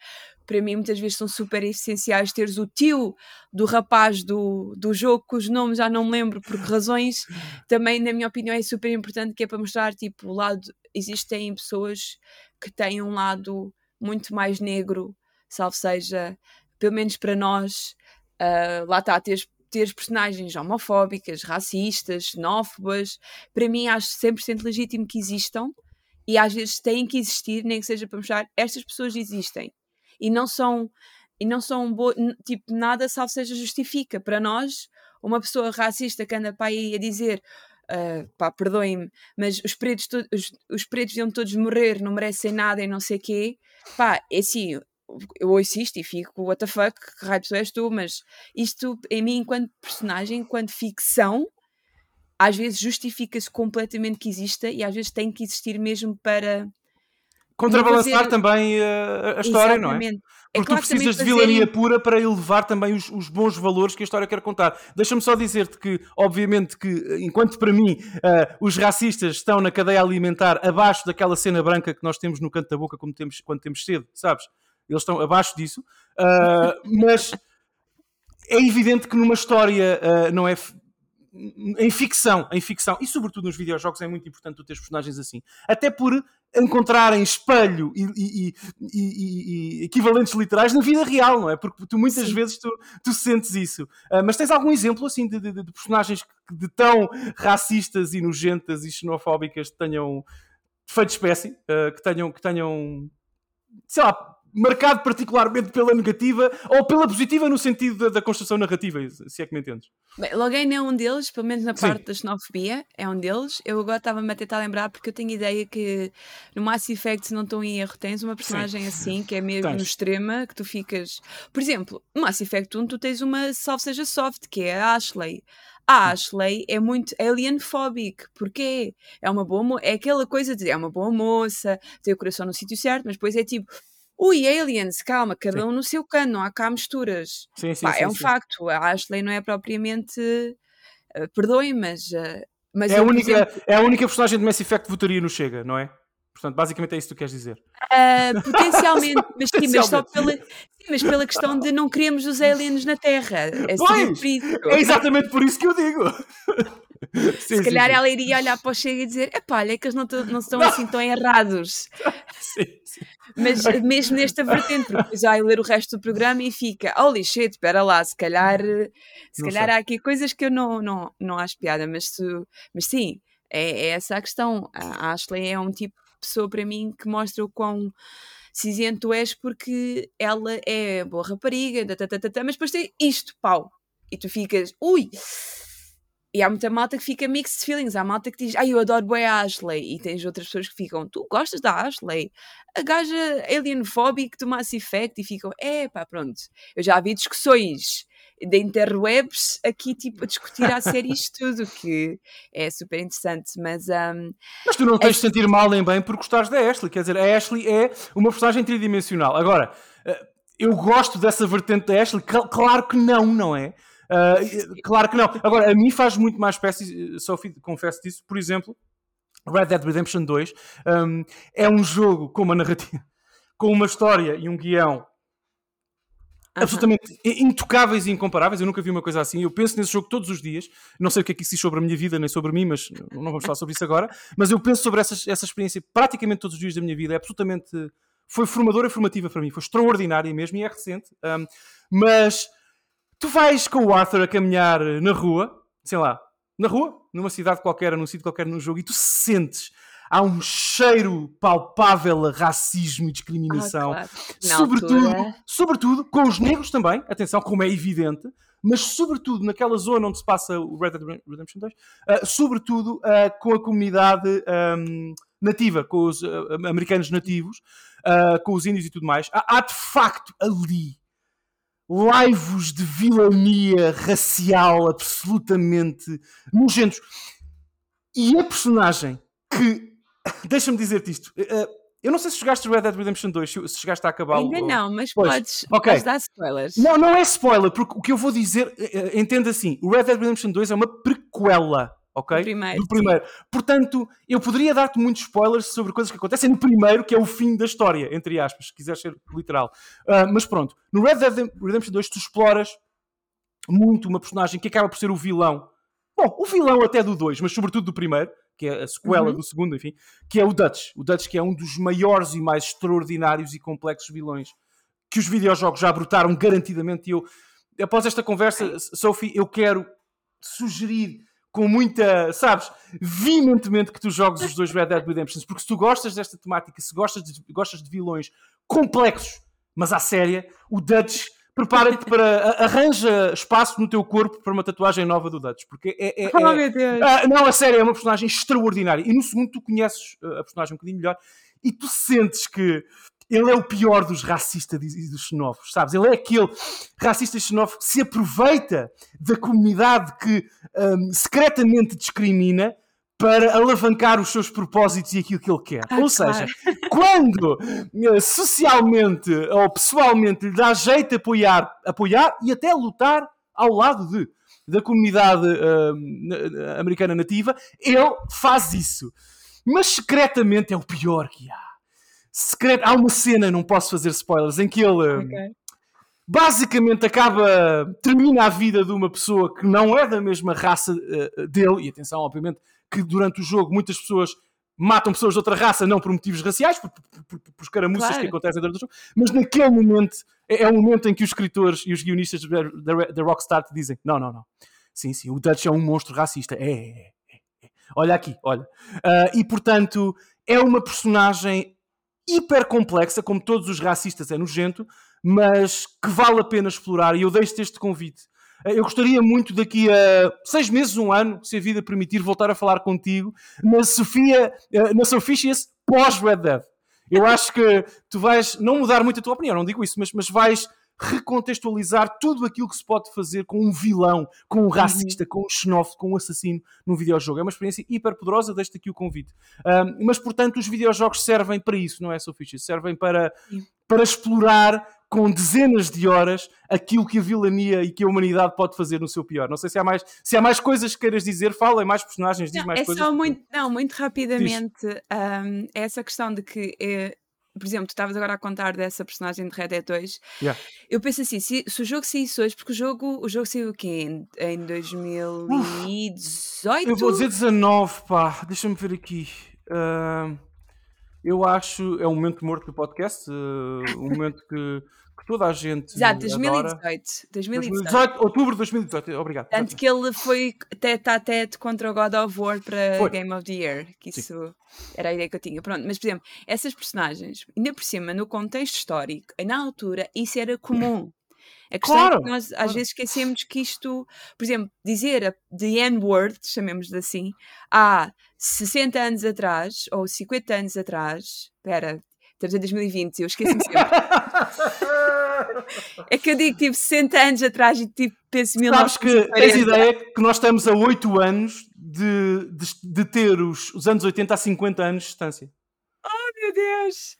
para mim muitas vezes são super essenciais. Teres o tio do rapaz do, do jogo, cujo nome já não me lembro por razões, também, na minha opinião, é super importante, que é para mostrar, tipo, o lado. Existem pessoas que têm um lado muito mais negro, salvo seja, pelo menos para nós, uh, lá está, teres teres personagens homofóbicas, racistas, xenófobas, para mim acho 100% legítimo que existam, e às vezes têm que existir, nem que seja para mostrar estas pessoas existem. E não são e não são bo... tipo nada salvo seja justifica. Para nós uma pessoa racista que anda para aí a dizer uh, pá, perdoem-me, mas os pretos, os, os pretos iam todos morrer, não merecem nada e não sei quê, pá, é assim, eu ouço isto e fico, what the fuck, que raio és tu, mas isto, em mim, enquanto personagem, enquanto ficção, às vezes justifica-se completamente que exista e às vezes tem que existir mesmo para contrabalançar fazer... também uh, a história, Exatamente. não é? é Porque é claro tu precisas de vilania pura para elevar também os, os, bons valores que a história quer contar. Deixa-me só dizer-te que, obviamente, que enquanto para mim uh, os racistas estão na cadeia alimentar abaixo daquela cena branca que nós temos no canto da boca quando temos, quando temos cedo, sabes? Eles estão abaixo disso, uh, *laughs* mas é evidente que numa história não é em ficção, em ficção, e sobretudo nos videojogos é muito importante tu teres personagens assim. Até por encontrarem espelho e, e, e, e, equivalentes literais na vida real, não é? Porque tu muitas Sim. vezes tu, tu sentes isso. Uh, mas tens algum exemplo assim de, de, de, personagens de tão racistas e nojentas e xenofóbicas que tenham feito espécie, uh, que tenham, que tenham sei lá, marcado particularmente pela negativa ou pela positiva no sentido da, da construção narrativa, se é que me entendes. Bem, Logain é um deles, pelo menos na parte Sim. da xenofobia, é um deles. Eu agora estava-me a tentar lembrar porque eu tenho ideia que no Mass Effect, se não estou em erro, tens uma personagem Sim. assim, que é mesmo tens. no extrema, que tu ficas. Por exemplo, no Mass Effect 1, tu tens uma salve seja soft, que é a Ashley. A Ashley é muito alienphobic, porque é uma boa é aquela coisa de é uma boa moça, tem o coração no sítio certo, mas depois é tipo, Ui, aliens, calma, cada sim. um no seu cano, não há cá misturas. Sim, sim, Pá, sim, é um facto, a Ashley não é propriamente. Uh, Perdoem, mas. Uh, mas é, a única, exemplo... é a única personagem de Mass Effect que votaria no Chega, não é? Portanto, basicamente é isso que tu queres dizer. Uh, potencialmente, mas sim, mas só pela, sim, mas pela questão de não queremos os aliens na Terra. É, pois, é exatamente por isso que eu digo. *laughs* Sim, Se calhar ela iria olhar para o Chega e dizer: epá, olha que eles não, não estão não. assim tão errados. *laughs* Sim. Mas mesmo nesta vertente, porque depois vai ler o resto do programa e fica: holy shit, espera lá, se calhar, se calhar há aqui coisas que eu não, não, não acho piada, mas, tu, mas sim, é, é essa a questão. A Ashley é um tipo de pessoa para mim que mostra o quão cinzento és porque ela é boa rapariga, mas depois tem isto, pau. E tu ficas, ui, e há muita malta que fica mixed feelings. Há malta que diz, ai, eu adoro bem a Ashley. E tens outras pessoas que ficam, tu gostas da Ashley? A gaja alienphobic do Mass Effect. E ficam, é pá, pronto. Eu já vi discussões de interwebs aqui, tipo, a discutir a série isto tudo, que é super interessante. Mas, um, mas tu não tens de sentir mal nem bem por gostares da Ashley. Quer dizer, a Ashley é uma personagem tridimensional. Agora, eh, eu gosto dessa vertente da Ashley? Claro que não, não é? Uh, claro que não. Agora, a mim faz muito mais espécie, Sophie, confesso disso, por exemplo, Red Dead Redemption 2 um, é um jogo com uma narrativa, *laughs* com uma história e um guião absolutamente intocáveis e incomparáveis. Eu nunca vi uma coisa assim. Eu penso nesse jogo todos os dias. Não sei o que é que isso diz sobre a minha vida, nem sobre mim, mas não vamos falar sobre isso agora. Mas eu penso sobre essa, essa experiência praticamente todos os dias da minha vida. É absolutamente. Foi formadora, formativa para mim. Foi extraordinária mesmo e é recente. Um, mas tu vais com o Arthur a caminhar na rua, sei lá, na rua, numa cidade qualquer, num sítio qualquer, num jogo, e tu sentes há um cheiro palpável a racismo e discriminação, Ah, claro. Sobretudo, altura. sobretudo com os negros também, atenção, como é evidente, mas sobretudo naquela zona onde se passa o Red Dead Redemption 2, ah, sobretudo ah, com a comunidade ahm, nativa, com os ah, americanos nativos, com os índios e tudo mais. Há, há de facto ali laivos de vilania racial absolutamente nojentos. E a personagem que. *coughs* Deixa-me dizer-te isto. eh, Eu não sei se jogaste Red Dead Redemption 2, se chegaste a acabar Ainda não, mas Pois, podes, ok. podes dar spoilers. Não, não é spoiler, porque o que eu vou dizer, eh, eh, entenda assim: o Red Dead Redemption 2 é uma prequela, ok? Do primeiro, Do primeiro. Portanto, eu poderia dar-te muitos spoilers sobre coisas que acontecem no primeiro, que é o fim da história, entre aspas, se quiser ser literal. Ah, mas pronto, no Red Dead Redemption 2 tu exploras muito uma personagem que acaba por ser o vilão. Bom, o vilão até do 2, mas sobretudo do primeiro, que é a sequela Uhum. do segundo, enfim, que é o Dutch. O Dutch que é um dos maiores e mais extraordinários e complexos vilões que os videojogos já brotaram garantidamente. E eu, após esta conversa, Sophie, eu quero sugerir com muita, sabes, veementemente que tu jogues os dois Red Dead Redemptions, porque se tu gostas desta temática, se gostas de, gostas de vilões complexos, mas à séria, o Dutch prepara-te para arranja espaço no teu corpo para uma tatuagem nova do Dutch, porque é, é- Oh, é- meu Deus. ah, não, a sério, é uma personagem extraordinária. E no segundo tu conheces uh, a personagem um bocadinho melhor e tu sentes que ele é o pior dos racistas e dos xenófobos, sabes? Ele é aquele racista e xenófobo que se aproveita da comunidade que um, secretamente discrimina para alavancar os seus propósitos e aquilo que ele quer. Ah, Ou claro. seja, *laughs* quando eh, socialmente ou pessoalmente lhe dá jeito de apoiar, apoiar e até lutar ao lado de, da comunidade na- americana nativa, ele faz isso. Mas secretamente é o pior que há. Secret... Há uma cena, não posso fazer spoilers, em que ele ah, Ok. basicamente acaba, termina a vida de uma pessoa que não é da mesma raça eh, dele, e atenção, obviamente, que durante o jogo muitas pessoas matam pessoas de outra raça, não por motivos raciais, por, por, por, escaramuças Claro. que acontecem durante o jogo, mas naquele momento é, é o momento em que os escritores e os guionistas da, Rockstar te dizem: não, não, não, sim, sim, o Dutch é um monstro racista, é, é, é, é. olha aqui, olha. Ah, e portanto, é uma personagem hiper complexa, como todos os racistas é nojento, mas que vale a pena explorar. E eu deixo-te este convite. Eh, Eu gostaria muito daqui a seis meses, um ano, se a vida permitir, voltar a falar contigo na Sofia, eh, na Sophistius pós-Red Dead. Eu acho que tu vais não mudar muito a tua opinião, não digo isso, mas, mas vais recontextualizar tudo aquilo que se pode fazer com um vilão, com um racista, com um xenófobo, com um assassino num videojogo. É uma experiência hiper poderosa, deixo-te aqui o convite. Ahm, mas, portanto, os videojogos servem para isso, não é, Sofia? Servem para, para explorar com dezenas de horas aquilo que a vilania e que a humanidade pode fazer no seu pior. Não sei se há mais, se há mais coisas que queiras dizer, fala, é mais personagens, diz Não, mais é coisas. só muito, não, muito rapidamente hum, essa questão de que, eh, por exemplo, tu estavas agora a contar dessa personagem de Red Dead 2. Yeah. Eu penso assim, se, se o jogo saísse hoje, porque o jogo, o jogo saiu o quê? Em, em 2018? Eu vou dizer 19, pá, deixa-me ver aqui. Ahm, eu acho, é um momento morto do podcast, eh, um momento que, que toda a gente Exato, adora. 2018. 2018. 2018, outubro de 2018, obrigado. Tanto que ele foi tete a tete contra o God of War para Foi. Game of the Year, que isso era a ideia que eu tinha. Pronto, mas por exemplo, essas personagens, ainda por cima, no contexto histórico, na altura, isso era comum. A questão é Claro, que nós às claro. vezes esquecemos que isto, por exemplo, dizer a the N-word, chamemos-de assim, há 60 anos atrás, ou 50 anos atrás, espera, estamos em 2020, eu esqueço-me sempre. *laughs* É que eu digo tipo 60 anos atrás e tipo penso Sabes que tens 1940. ideia que nós estamos a 8 anos de, de, de ter os, os anos 80 a 50 anos de distância. Meu Deus!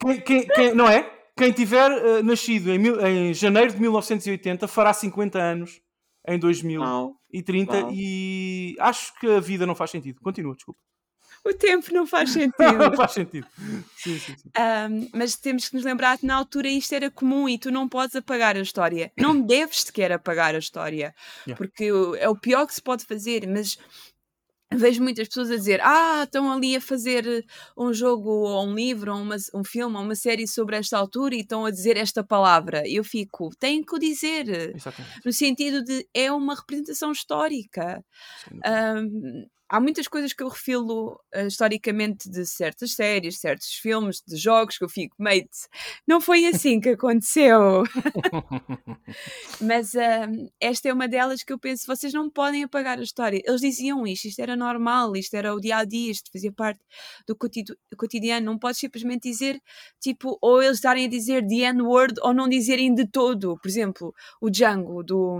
Quem, quem- quem- não é? Quem tiver eh, nascido em, mil- em janeiro de 1980 fará 50 anos em 2030 Uau. e acho que a vida não faz sentido. Continua, desculpa. O tempo não faz *laughs* Não sentido. faz sentido. Sim, sim, sim. Ahm, mas temos que nos lembrar que na altura isto era comum e tu não podes apagar a história. Não *coughs* deves sequer apagar a história. Yeah. Porque é o pior que se pode fazer. Mas vejo muitas pessoas a dizer: Ah, estão ali a fazer um jogo, ou um livro, ou uma, um filme, ou uma série sobre esta altura e estão a dizer esta palavra. Eu fico, têm que o dizer, Exatamente. no sentido de é uma representação histórica. Um, há muitas coisas que eu refilo uh, historicamente de certas séries, certos filmes, de jogos que eu fico, mate, não foi assim que aconteceu. *laughs* Mas uh, esta é uma delas que eu penso, vocês não podem apagar a história. Eles diziam isto, isto era normal, isto era o dia a dia, isto fazia parte do cotidiano. Não podes simplesmente dizer, tipo, ou eles estarem a dizer the N-word ou não dizerem de todo. Por exemplo, o Django do,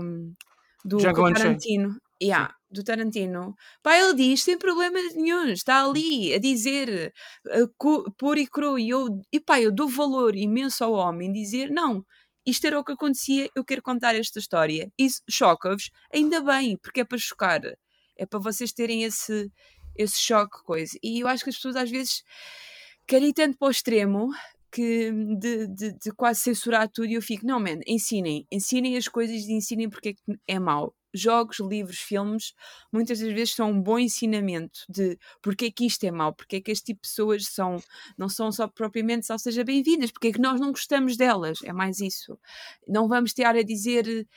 do Django Tarantino. Yeah do Tarantino, pá, ele diz sem problemas nenhum, está ali a dizer uh, puro e cru, e eu, e pá, eu dou valor imenso ao homem dizer, não, isto era o que acontecia, eu quero contar esta história. Isso choca-vos, ainda bem, porque é para chocar, é para vocês terem esse, esse choque, coisa. E eu acho que as pessoas às vezes querem ir tanto para o extremo que de, de, de, quase censurar tudo e eu fico, não, man, ensinem, ensinem as coisas e ensinem porque é, é mau jogos, livros, filmes, muitas das vezes são um bom ensinamento de porque é que isto é mau, porque é que este tipo de pessoas são, não são só propriamente, só seja bem-vindas, porque é que nós não gostamos delas, é mais isso. Não vamos ter a dizer,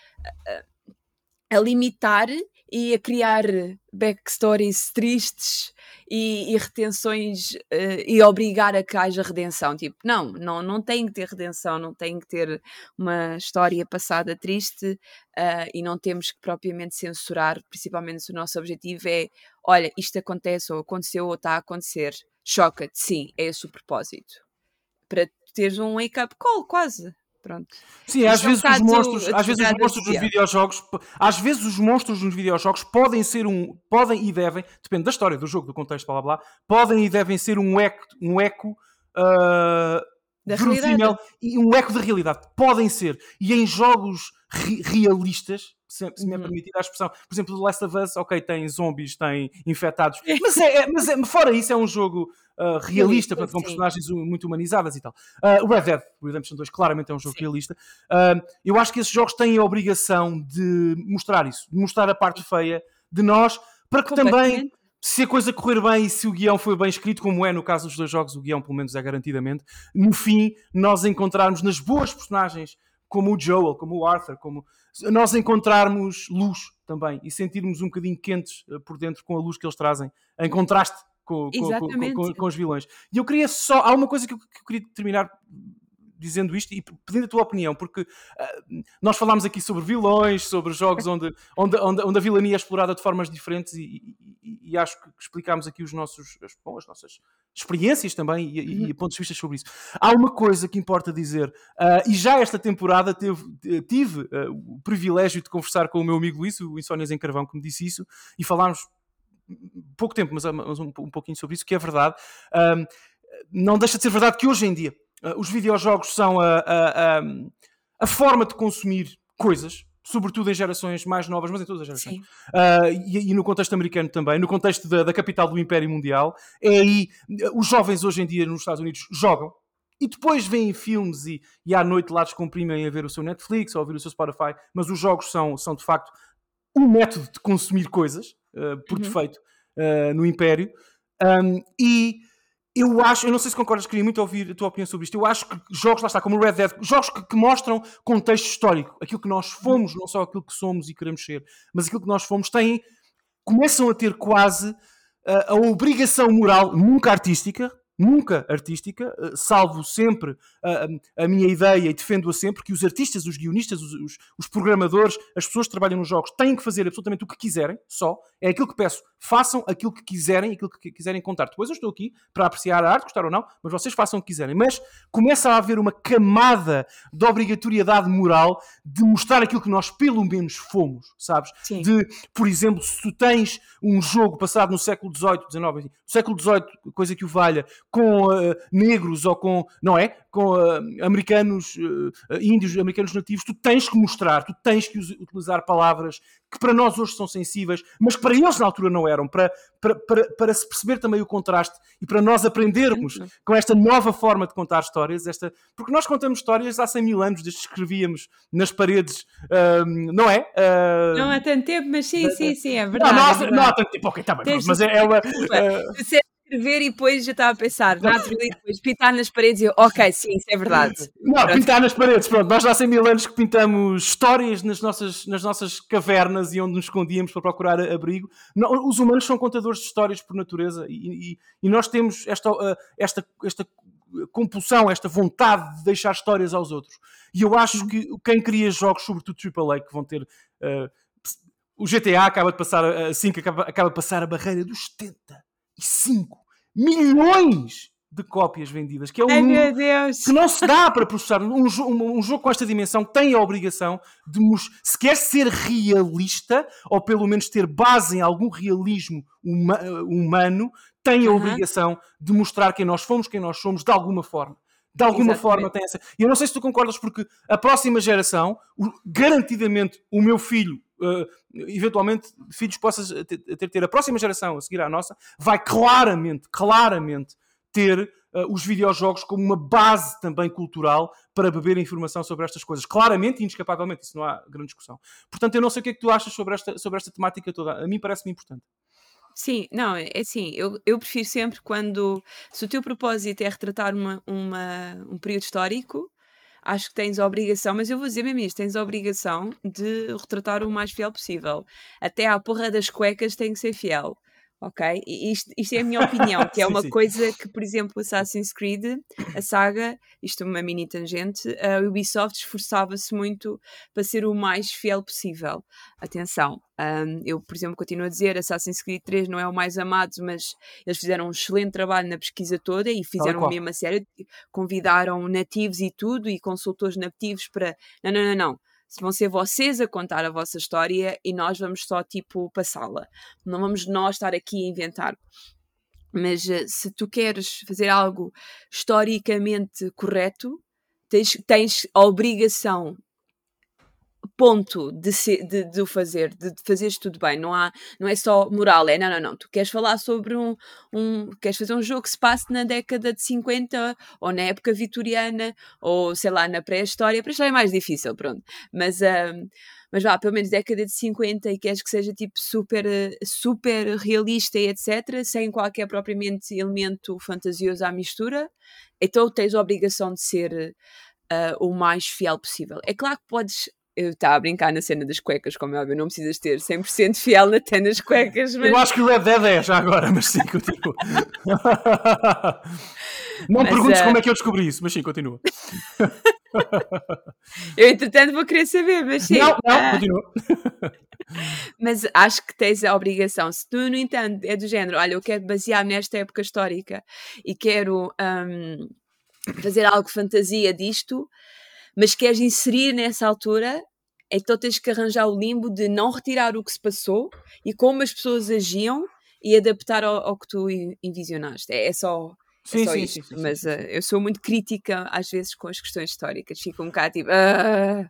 a, a limitar e a criar backstories tristes e, e retenções uh, e obrigar a que haja redenção. Tipo, não, não, não tem que ter redenção, não tem que ter uma história passada triste uh, e não temos que propriamente censurar, principalmente se o nosso objetivo é: olha, isto acontece ou aconteceu ou está a acontecer, choca-te, sim, é esse o propósito. Para teres um wake-up call, quase. Pronto. Sim, às vezes, os monstros, às vezes os monstros dos videojogos, às vezes os monstros nos videojogos podem ser um, podem e devem, depende da história do jogo, do contexto, blá blá blá, podem e devem ser um eco, um eco uh, da verossímil e um eco da realidade. Podem ser. E em jogos re realistas, se, se me é uhum. permitida a expressão, por exemplo, The Last of Us, ok, tem zombies, tem infectados, mas, é, é, mas é, fora isso é um jogo uh, realista, portanto, com personagens muito humanizadas e tal. Uh, o Red Dead Redemption 2 claramente é um jogo sim. realista. Uh, eu acho que esses jogos têm a obrigação de mostrar isso, de mostrar a parte feia de nós, para que também se a coisa correr bem e se o guião foi bem escrito, como é no caso dos dois jogos, o guião pelo menos é garantidamente, no fim nós encontrarmos nas boas personagens, como o Joel, como o Arthur, como nós encontrarmos luz também e sentirmos um bocadinho quentes por dentro com a luz que eles trazem, em contraste com, com, com, com, os vilões. E eu queria só. Há uma coisa que eu, que eu, queria terminar dizendo isto e pedindo a tua opinião, porque uh, nós falámos aqui sobre vilões, sobre jogos onde, onde, onde, onde, a vilania é explorada de formas diferentes e, e, e acho que explicámos aqui os nossos, as, bom, as nossas experiências também e, e, uhum. pontos de vista sobre isso. Há uma coisa que importa dizer, uh, e já esta temporada teve, tive uh, o privilégio de conversar com o meu amigo Luís, o Insónias em Carvão, que me disse isso, e falámos pouco tempo, mas, um, um, pouquinho sobre isso, que é verdade. Um, não deixa de ser verdade que hoje em dia os videojogos são a, a, a, a, forma de consumir coisas, sobretudo em gerações mais novas, mas em todas as gerações. Uh, e, e, no contexto americano também, no contexto da, da, capital do Império Mundial. É aí, os jovens hoje em dia nos Estados Unidos jogam. E depois veem filmes e, e à noite lá descomprimem a ver o seu Netflix ou a ouvir o seu Spotify, mas os jogos são, são de facto um método de consumir coisas uh, por uhum. defeito uh, no Império. Um, e eu acho, eu não sei se concordas, queria muito ouvir a tua opinião sobre isto. Eu acho que jogos, lá está, como o Red Dead, jogos que, que, mostram contexto histórico, aquilo que nós fomos, não só aquilo que somos e queremos ser, mas aquilo que nós fomos, têm, começam a ter quase uh, a obrigação moral, nunca artística, nunca artística, eh, salvo sempre a, a minha ideia e defendo-a sempre, que os artistas, os guionistas, os, os, os, programadores, as pessoas que trabalham nos jogos têm que fazer absolutamente o que quiserem, só. É aquilo que peço. Façam aquilo que quiserem, aquilo que quiserem contar. Depois eu estou aqui para apreciar a arte, gostar ou não, mas vocês façam o que quiserem. Mas começa a haver uma camada de obrigatoriedade moral de mostrar aquilo que nós pelo menos fomos, sabes? Sim. De, por exemplo, se tu tens um jogo passado no século XVIII, XIX, no século XVIII, coisa que o valha, com uh, negros ou com, não é? Com uh, americanos, índios, americanos nativos, tu tens que mostrar, tu tens que utilizar palavras que para nós hoje são sensíveis, mas que para eles na altura não eram, para, para, para, para se perceber também o contraste e para nós aprendermos com esta nova forma de contar histórias, esta, porque nós contamos histórias há 100 mil anos, desde que escrevíamos nas paredes, não é? não há tanto tempo, mas sim, sim, sim, é verdade. Não, não, há, é não há tanto tempo, ok, está bem, mas é, é uma. Uh escrever e depois já estava a pensar, naturally, depois pintar nas paredes e eu, ok, sim, isso é verdade. Não, pronto. pintar nas paredes, pronto, nós já há 100 mil anos que pintamos histórias nas nossas, nas nossas cavernas e onde nos escondíamos para procurar abrigo. Não, os humanos são contadores de histórias por natureza e, e, e nós temos esta, esta, esta compulsão, esta vontade de deixar histórias aos outros. E eu acho que quem cria jogos, sobretudo AAA, que vão ter. Uh, o GTA acaba de passar, a 5 acaba, acaba de passar a barreira dos 75 milhões de cópias vendidas, que é um Ai, número que não se dá para processar. Um, um, um, jogo com esta dimensão tem a obrigação de, se quer ser realista, ou pelo menos ter base em algum realismo uma, humano, tem a uhum. obrigação de mostrar quem nós fomos, quem nós somos, de alguma forma. De alguma Exatamente. forma tem essa. E eu não sei se tu concordas, porque a próxima geração, garantidamente, o meu filho, uh, eventualmente, filhos possas ter, ter, a próxima geração a seguir à nossa, vai claramente, claramente ter uh, os videojogos como uma base também cultural para beber informação sobre estas coisas. Claramente e inescapavelmente, isso não há grande discussão. Portanto, eu não sei o que é que tu achas sobre esta, sobre esta temática toda. A mim parece-me importante. Sim, não, é assim, eu, eu prefiro sempre quando, se o teu propósito é retratar uma, uma, um período histórico, acho que tens a obrigação, mas eu vou dizer mesmo isto, tens a obrigação de retratar o mais fiel possível. Até à porra das cuecas tem que ser fiel ok? Isto, isto é a minha opinião, *laughs* que é sim, uma sim. coisa que, por exemplo, Assassin's Creed, a saga, isto é uma mini tangente, a Ubisoft esforçava-se muito para ser o mais fiel possível. Atenção, um, eu, por exemplo, continuo a dizer, Assassin's Creed 3 não é o mais amado, mas eles fizeram um excelente trabalho na pesquisa toda e fizeram a série, convidaram nativos e tudo, e consultores nativos para, não, não, não, não, vão ser vocês a contar a vossa história e nós vamos só tipo passá-la. Não vamos nós estar aqui a inventar. Mas eh, se tu queres fazer algo historicamente correto, tens, tens a obrigação ponto de, ser, de, de o fazer, de, de fazeres tudo bem. Não, há, não é só moral, é não, não, não. Tu queres falar sobre um, um. Queres fazer um jogo que se passe na década de 50 ou na época vitoriana ou sei lá, na pré-história. Pré-história é mais difícil, pronto. Mas. Um, mas vá, pelo menos década de 50 e queres que seja tipo super, super realista e etc., sem qualquer propriamente elemento fantasioso à mistura, então tens a obrigação de ser uh, o mais fiel possível. É claro que podes estava a brincar na cena das cuecas, como é óbvio, não precisas ter 100% fiel até nas cuecas. Mas... Eu acho que o Red Dead é já agora, mas sim, continua. *laughs* não mas, perguntes uh... como é que eu descobri isso, mas sim, continua. *laughs* eu, entretanto, vou querer saber, mas sim. Não, não, uh... continua. *laughs* mas acho que tens a obrigação. Se tu, no entanto, é do género, olha, eu quero basear nesta época histórica e quero um, fazer algo fantasia disto mas queres inserir nessa altura, então tens que arranjar o limbo de não retirar o que se passou e como as pessoas agiam e adaptar ao, ao que tu envisionaste. É, é só Sim, é só sim, isto. Sim, sim, mas uh, eu sou muito crítica às vezes com as questões históricas. Fico um bocado tipo. Uh,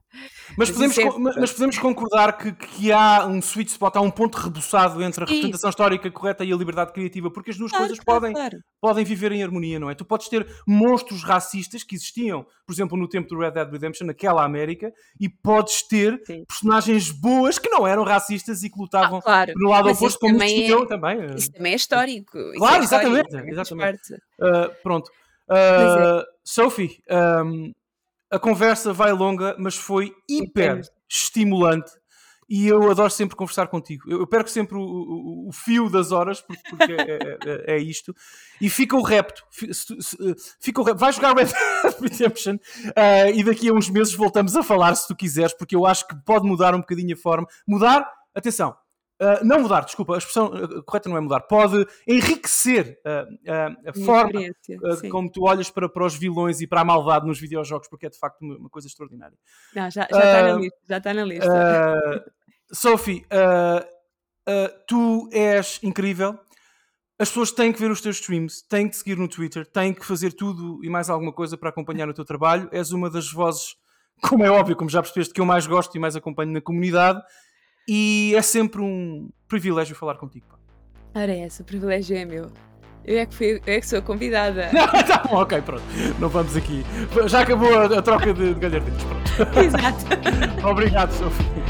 mas, podemos, é... mas podemos concordar que, que há um sweet spot, há um ponto rebuçado entre a representação histórica correta e a liberdade criativa, porque as duas claro, coisas claro, podem, claro. podem viver em harmonia, não é? Tu podes ter monstros racistas que existiam, por exemplo, no tempo do Red Dead Redemption, naquela América, e podes ter personagens boas que não eram racistas e que lutavam ah, no lado mas oposto, como discutiam é, também. Isso também é histórico. Claro, é exatamente. Histórico, exatamente. Uh, pronto. Uh, é. Sophie, um, a conversa vai longa, mas foi hiper estimulante e eu adoro sempre conversar contigo. Eu, eu perco sempre o, o, o, fio das horas, porque, porque é, é, é, é, isto, e fica o repto. Fica o repto. Vai jogar Red Dead *laughs* Redemption uh, e daqui a uns meses voltamos a falar, se tu quiseres, porque eu acho que pode mudar um bocadinho a forma. Mudar, atenção, Uh, não mudar, desculpa, a expressão uh, correta não é mudar, pode enriquecer uh, a forma como tu olhas para, para os vilões e para a maldade nos videojogos, porque é de facto uma, coisa extraordinária. Não, já, já está na lista. Já está na lista. Sophie, tu és incrível. as pessoas têm que ver os teus streams, têm que seguir no Twitter, têm que fazer tudo e mais alguma coisa para acompanhar o teu trabalho. És uma das vozes, como é óbvio, como já percebeste, que eu mais gosto e mais acompanho na comunidade. E é sempre um privilégio falar contigo. Pá. Ora, é essa, o privilégio é meu. Eu é que, fui, eu é que sou a convidada. *laughs* tá bom, ok, pronto. Não vamos aqui. Já acabou a, a troca de, de galhardetes. Pronto. Exato. *laughs* Obrigado, Sofia.